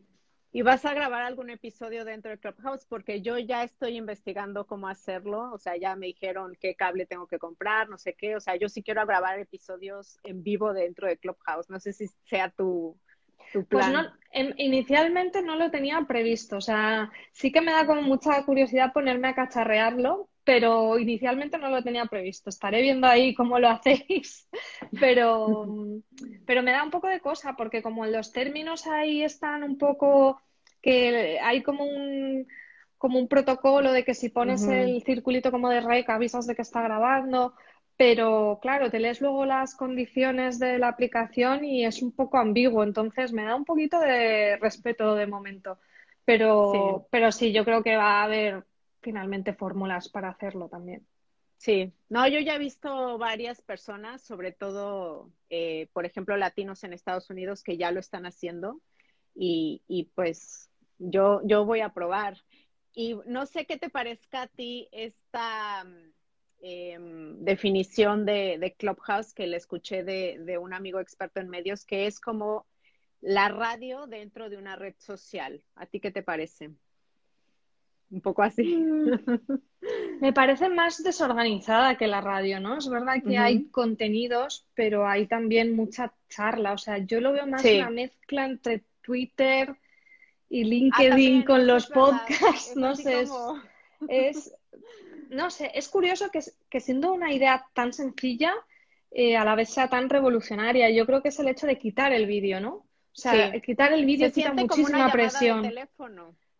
¿Y vas a grabar algún episodio dentro de Clubhouse? Porque yo ya estoy investigando cómo hacerlo, o sea, ya me dijeron qué cable tengo que comprar, no sé qué, o sea, yo sí quiero grabar episodios en vivo dentro de Clubhouse, no sé si sea tu, tu pues plan. Pues inicialmente no lo tenía previsto, o sea, sí que me da como mucha curiosidad ponerme a cacharrearlo, pero inicialmente no lo tenía previsto. Estaré viendo ahí cómo lo hacéis, pero, pero me da un poco de cosa, porque como los términos ahí están un poco, que hay como un, como un protocolo de que si pones el circulito como de rec avisas de que está grabando, pero claro, te lees luego las condiciones de la aplicación y es un poco ambiguo, entonces me da un poquito de respeto de momento. Pero pero sí, yo creo que va a haber finalmente fórmulas para hacerlo también. Sí, no, yo ya he visto varias personas, sobre todo, eh, por ejemplo, latinos en Estados Unidos que ya lo están haciendo. y, pues yo, yo voy a probar. Y no sé qué te parezca a ti esta em, definición de, Clubhouse que le escuché de, un amigo experto en medios, que es como la radio dentro de una red social. ¿A ti qué te parece? Un poco así. Mm. Me parece más desorganizada que la radio, ¿no? Es verdad que hay contenidos, pero hay también mucha charla. O sea, yo lo veo más una mezcla entre Twitter y LinkedIn ah, con los podcasts. no sé, es, no sé, es curioso que, que siendo una idea tan sencilla, eh, a la vez sea tan revolucionaria. Yo creo que es el hecho de quitar el vídeo, ¿no? O sea, quitar el vídeo quita muchísima presión.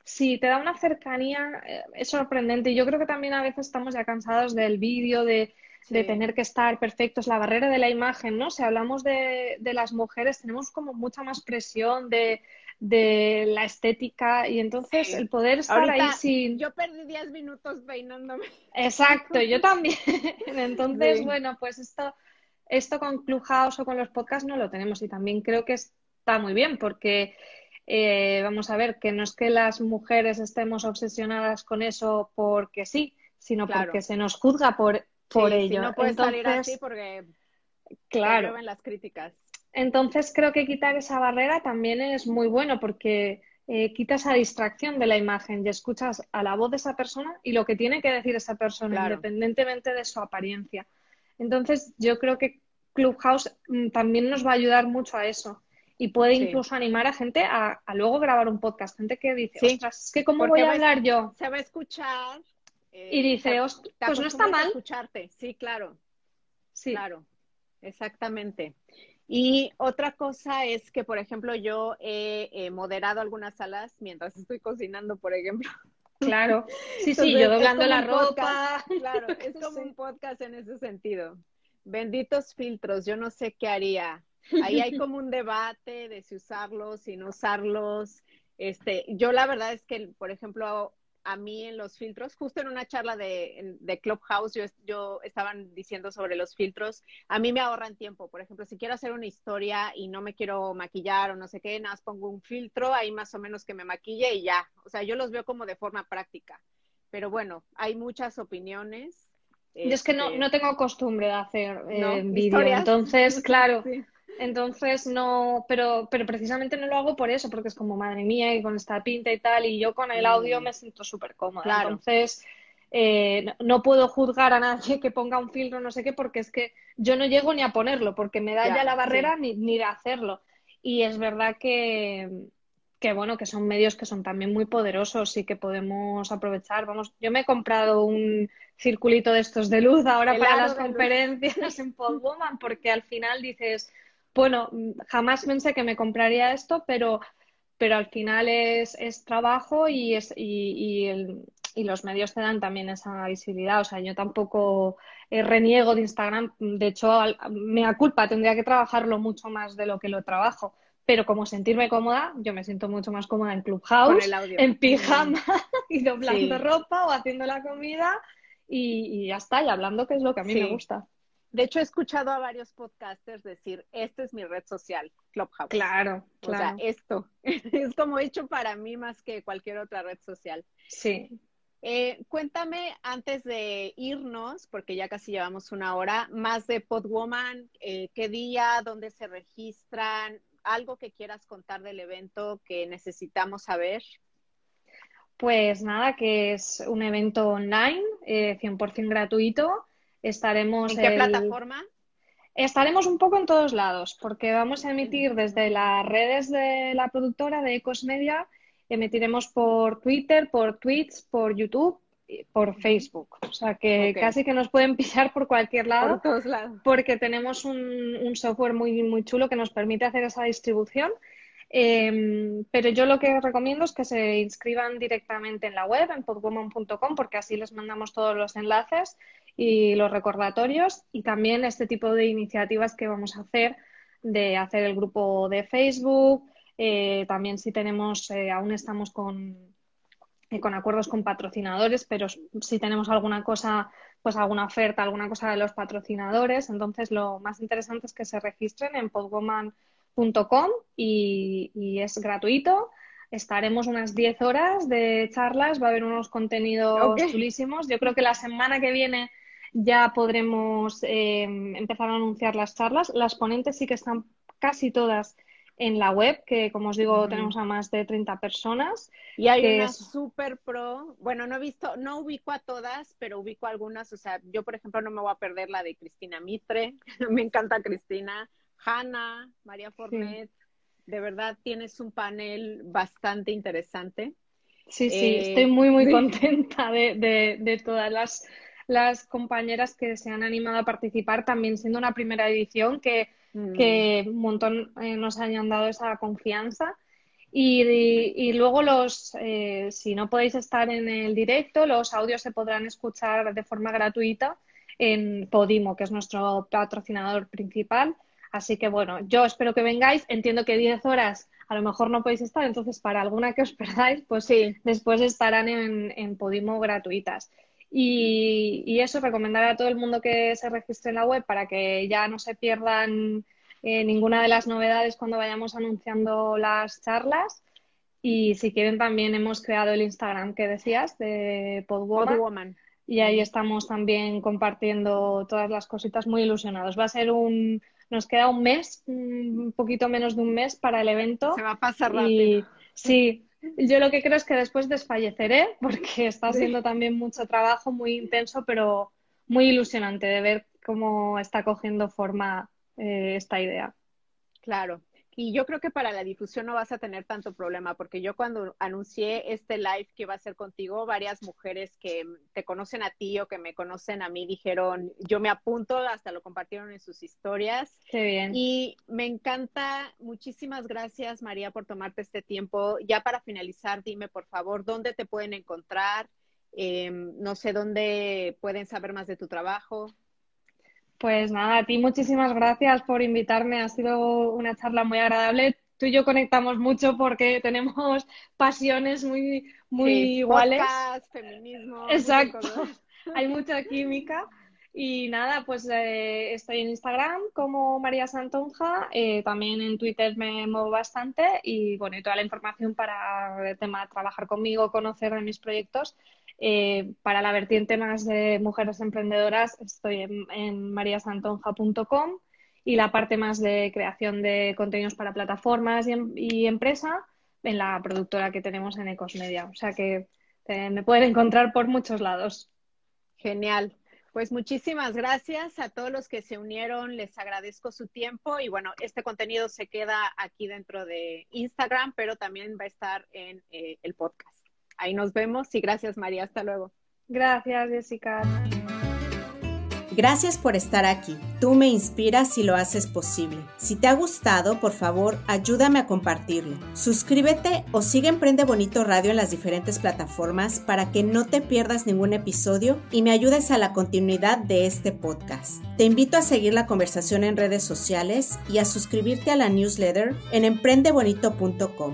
Sí, te da una cercanía, eh, es sorprendente. Y yo creo que también a veces estamos ya cansados del vídeo, de, tener que estar perfectos, la barrera de la imagen, ¿no? Si hablamos de, las mujeres, tenemos como mucha más presión de, la estética y entonces el poder estar ahí sin... Yo perdí 10 minutos peinándome. Exacto, yo también. entonces, bueno, pues esto, esto con Clubhouse o con los podcasts no lo tenemos y también creo que está muy bien porque eh, vamos a ver, que no es que las mujeres estemos obsesionadas con eso porque sí, sino porque se nos juzga por, por ello. no puede salir así porque claro. las críticas. Entonces creo que quitar esa barrera también es muy bueno porque eh, quita esa distracción de la imagen y escuchas a la voz de esa persona y lo que tiene que decir esa persona, independientemente de su apariencia. Entonces yo creo que Clubhouse mm, también nos va a ayudar mucho a eso y puede incluso animar a gente a, luego grabar un podcast. Gente que dice, ostras, es que cómo voy a hablar yo. Se va a escuchar. y dice, pues no está mal. escucharte, sí, claro. Sí. Claro, exactamente. Y otra cosa es que, por ejemplo, yo he moderado algunas salas mientras estoy cocinando, por ejemplo. Claro, sí, sí, yo doblando la ropa. claro, es como un podcast en ese sentido. Benditos filtros, yo no sé qué haría. Ahí hay como un debate de si usarlos, si no usarlos. Este, yo la verdad es que, por ejemplo, a mí en los filtros, justo en una charla de, de Clubhouse, yo, yo estaban diciendo sobre los filtros, a mí me ahorran tiempo. Por ejemplo, si quiero hacer una historia y no me quiero maquillar o no sé qué, nada más pongo un filtro, ahí más o menos que me maquille y ya. O sea, yo los veo como de forma práctica. Pero bueno, hay muchas opiniones. Yo es que no, este, no tengo costumbre de hacer eh, vídeo, entonces, claro. Entonces no, pero, pero precisamente no lo hago por eso, porque es como madre mía y con esta pinta y tal, y yo con el audio mm. me siento súper cómoda. Entonces eh, no, puedo juzgar a nadie que ponga un filtro, no sé qué, porque es que yo no llego ni a ponerlo, porque me da ya, la barrera ni, ni de hacerlo. Y es verdad que, que bueno, que son medios que son también muy poderosos y que podemos aprovechar. Vamos, yo me he comprado un circulito de estos de luz ahora para las conferencias en Podwoman, porque al final dices, bueno, jamás pensé que me compraría esto, pero, pero al final es, es trabajo y, es, y, el, y, los medios te dan también esa visibilidad. O sea, yo tampoco eh, reniego de Instagram. De hecho, me da culpa, tendría que trabajarlo mucho más de lo que lo trabajo. Pero como sentirme cómoda, yo me siento mucho más cómoda en Clubhouse, en pijama y doblando ropa o haciendo la comida y, y ya está, y hablando que es lo que a mí me gusta. De hecho, he escuchado a varios podcasters decir, esta es mi red social, Clubhouse. Claro, O sea, esto es como hecho para mí más que cualquier otra red social. Sí. Eh, cuéntame antes de irnos, porque ya casi llevamos una hora, más de Podwoman, eh, qué día, dónde se registran, algo que quieras contar del evento que necesitamos saber. Pues nada, que es un evento online, eh, 100% gratuito Estaremos ¿En qué plataforma? Estaremos un poco en todos lados, porque vamos a emitir desde las redes de la productora de Ecosmedia, emitiremos por Twitter, por Twitch, por YouTube y por Facebook. O sea que casi que nos pueden pillar por cualquier lado. Por todos lados. Porque tenemos un, un software muy, muy chulo que nos permite hacer esa distribución. Em, pero yo lo que recomiendo es que se inscriban directamente en la web, en podwoman.com, porque así les mandamos todos los enlaces y los recordatorios y también este tipo de iniciativas que vamos a hacer de hacer el grupo de Facebook. Eh, también si tenemos, eh, aún estamos con, eh, con acuerdos con patrocinadores, pero si tenemos alguna cosa, pues alguna oferta, alguna cosa de los patrocinadores, entonces lo más interesante es que se registren en podwoman.com y, y es gratuito. Estaremos unas 10 horas de charlas, va a haber unos contenidos chulísimos. Yo creo que la semana que viene ya podremos eh, empezar a anunciar las charlas. Las ponentes sí que están casi todas en la web, que como os digo, tenemos a más de 30 personas. Y hay una super pro, bueno, no he visto, no ubico a todas, pero ubico algunas, o sea, yo por ejemplo no me voy a perder la de Cristina Mitre, me encanta Cristina, Hanna, María Fornet, de verdad tienes un panel bastante interesante. Sí, sí, eh, estoy muy, muy contenta de, todas las, las, compañeras que se han animado a participar, también siendo una primera edición que, mm. un montón eh, nos hayan dado esa confianza. Y, luego los, eh, si no podéis estar en el directo, los audios se podrán escuchar de forma gratuita en Podimo, que es nuestro patrocinador principal. Así que bueno, yo espero que vengáis. Entiendo que 10 horas a lo mejor no podéis estar, entonces para alguna que os perdáis, pues sí, después estarán en, Podimo gratuitas. Y, eso, recomendar a todo el mundo que se registre en la web para que ya no se pierdan eh, ninguna de las novedades cuando vayamos anunciando las charlas. Y si quieren, también hemos creado el Instagram que decías de Podwoman. Y ahí estamos también compartiendo todas las cositas muy ilusionados. Va a ser un, nos queda un mes, un poquito menos de un mes para el evento. Se va a pasar rápido. sí, yo lo que creo es que después desfalleceré porque está siendo también mucho trabajo, muy intenso, pero muy ilusionante de ver cómo está cogiendo forma eh, esta idea. Claro. Y yo creo que para la difusión no vas a tener tanto problema, porque yo cuando anuncié este live que iba a ser contigo, varias mujeres que te conocen a ti o que me conocen a mí dijeron, yo me apunto, hasta lo compartieron en sus historias. Qué bien. Y me encanta, muchísimas gracias María por tomarte este tiempo. Ya para finalizar, dime por favor, ¿dónde te pueden encontrar? Em, no sé dónde pueden saber más de tu trabajo. Pues nada, a ti muchísimas gracias por invitarme. Ha sido una charla muy agradable. Tú y yo conectamos mucho porque tenemos pasiones muy, muy iguales. feminismo. Exacto. Hay mucha química. Y nada, pues eh, estoy en Instagram como María Santonja, eh, también en Twitter me muevo bastante y bueno, y toda la información para el tema de trabajar conmigo, conocer de mis proyectos eh, para la vertiente más de mujeres emprendedoras estoy en, mariasantonja.com y la parte más de creación de contenidos para plataformas y, em, empresa en la productora que tenemos en Ecosmedia. O sea que eh, me pueden encontrar por muchos lados. Genial. Pues muchísimas gracias a todos los que se unieron, les agradezco su tiempo y bueno, este contenido se queda aquí dentro de Instagram, pero también va a estar en eh, el podcast. Ahí nos vemos y gracias María, hasta luego. Gracias Jessica. Gracias por estar aquí. Tú me inspiras y lo haces posible. Si te ha gustado, por favor, ayúdame a compartirlo. Suscríbete o sigue Emprende Bonito Radio en las diferentes plataformas para que no te pierdas ningún episodio y me ayudes a la continuidad de este podcast. Te invito a seguir la conversación en redes sociales y a suscribirte a la newsletter en emprendebonito.com.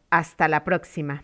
Hasta la próxima.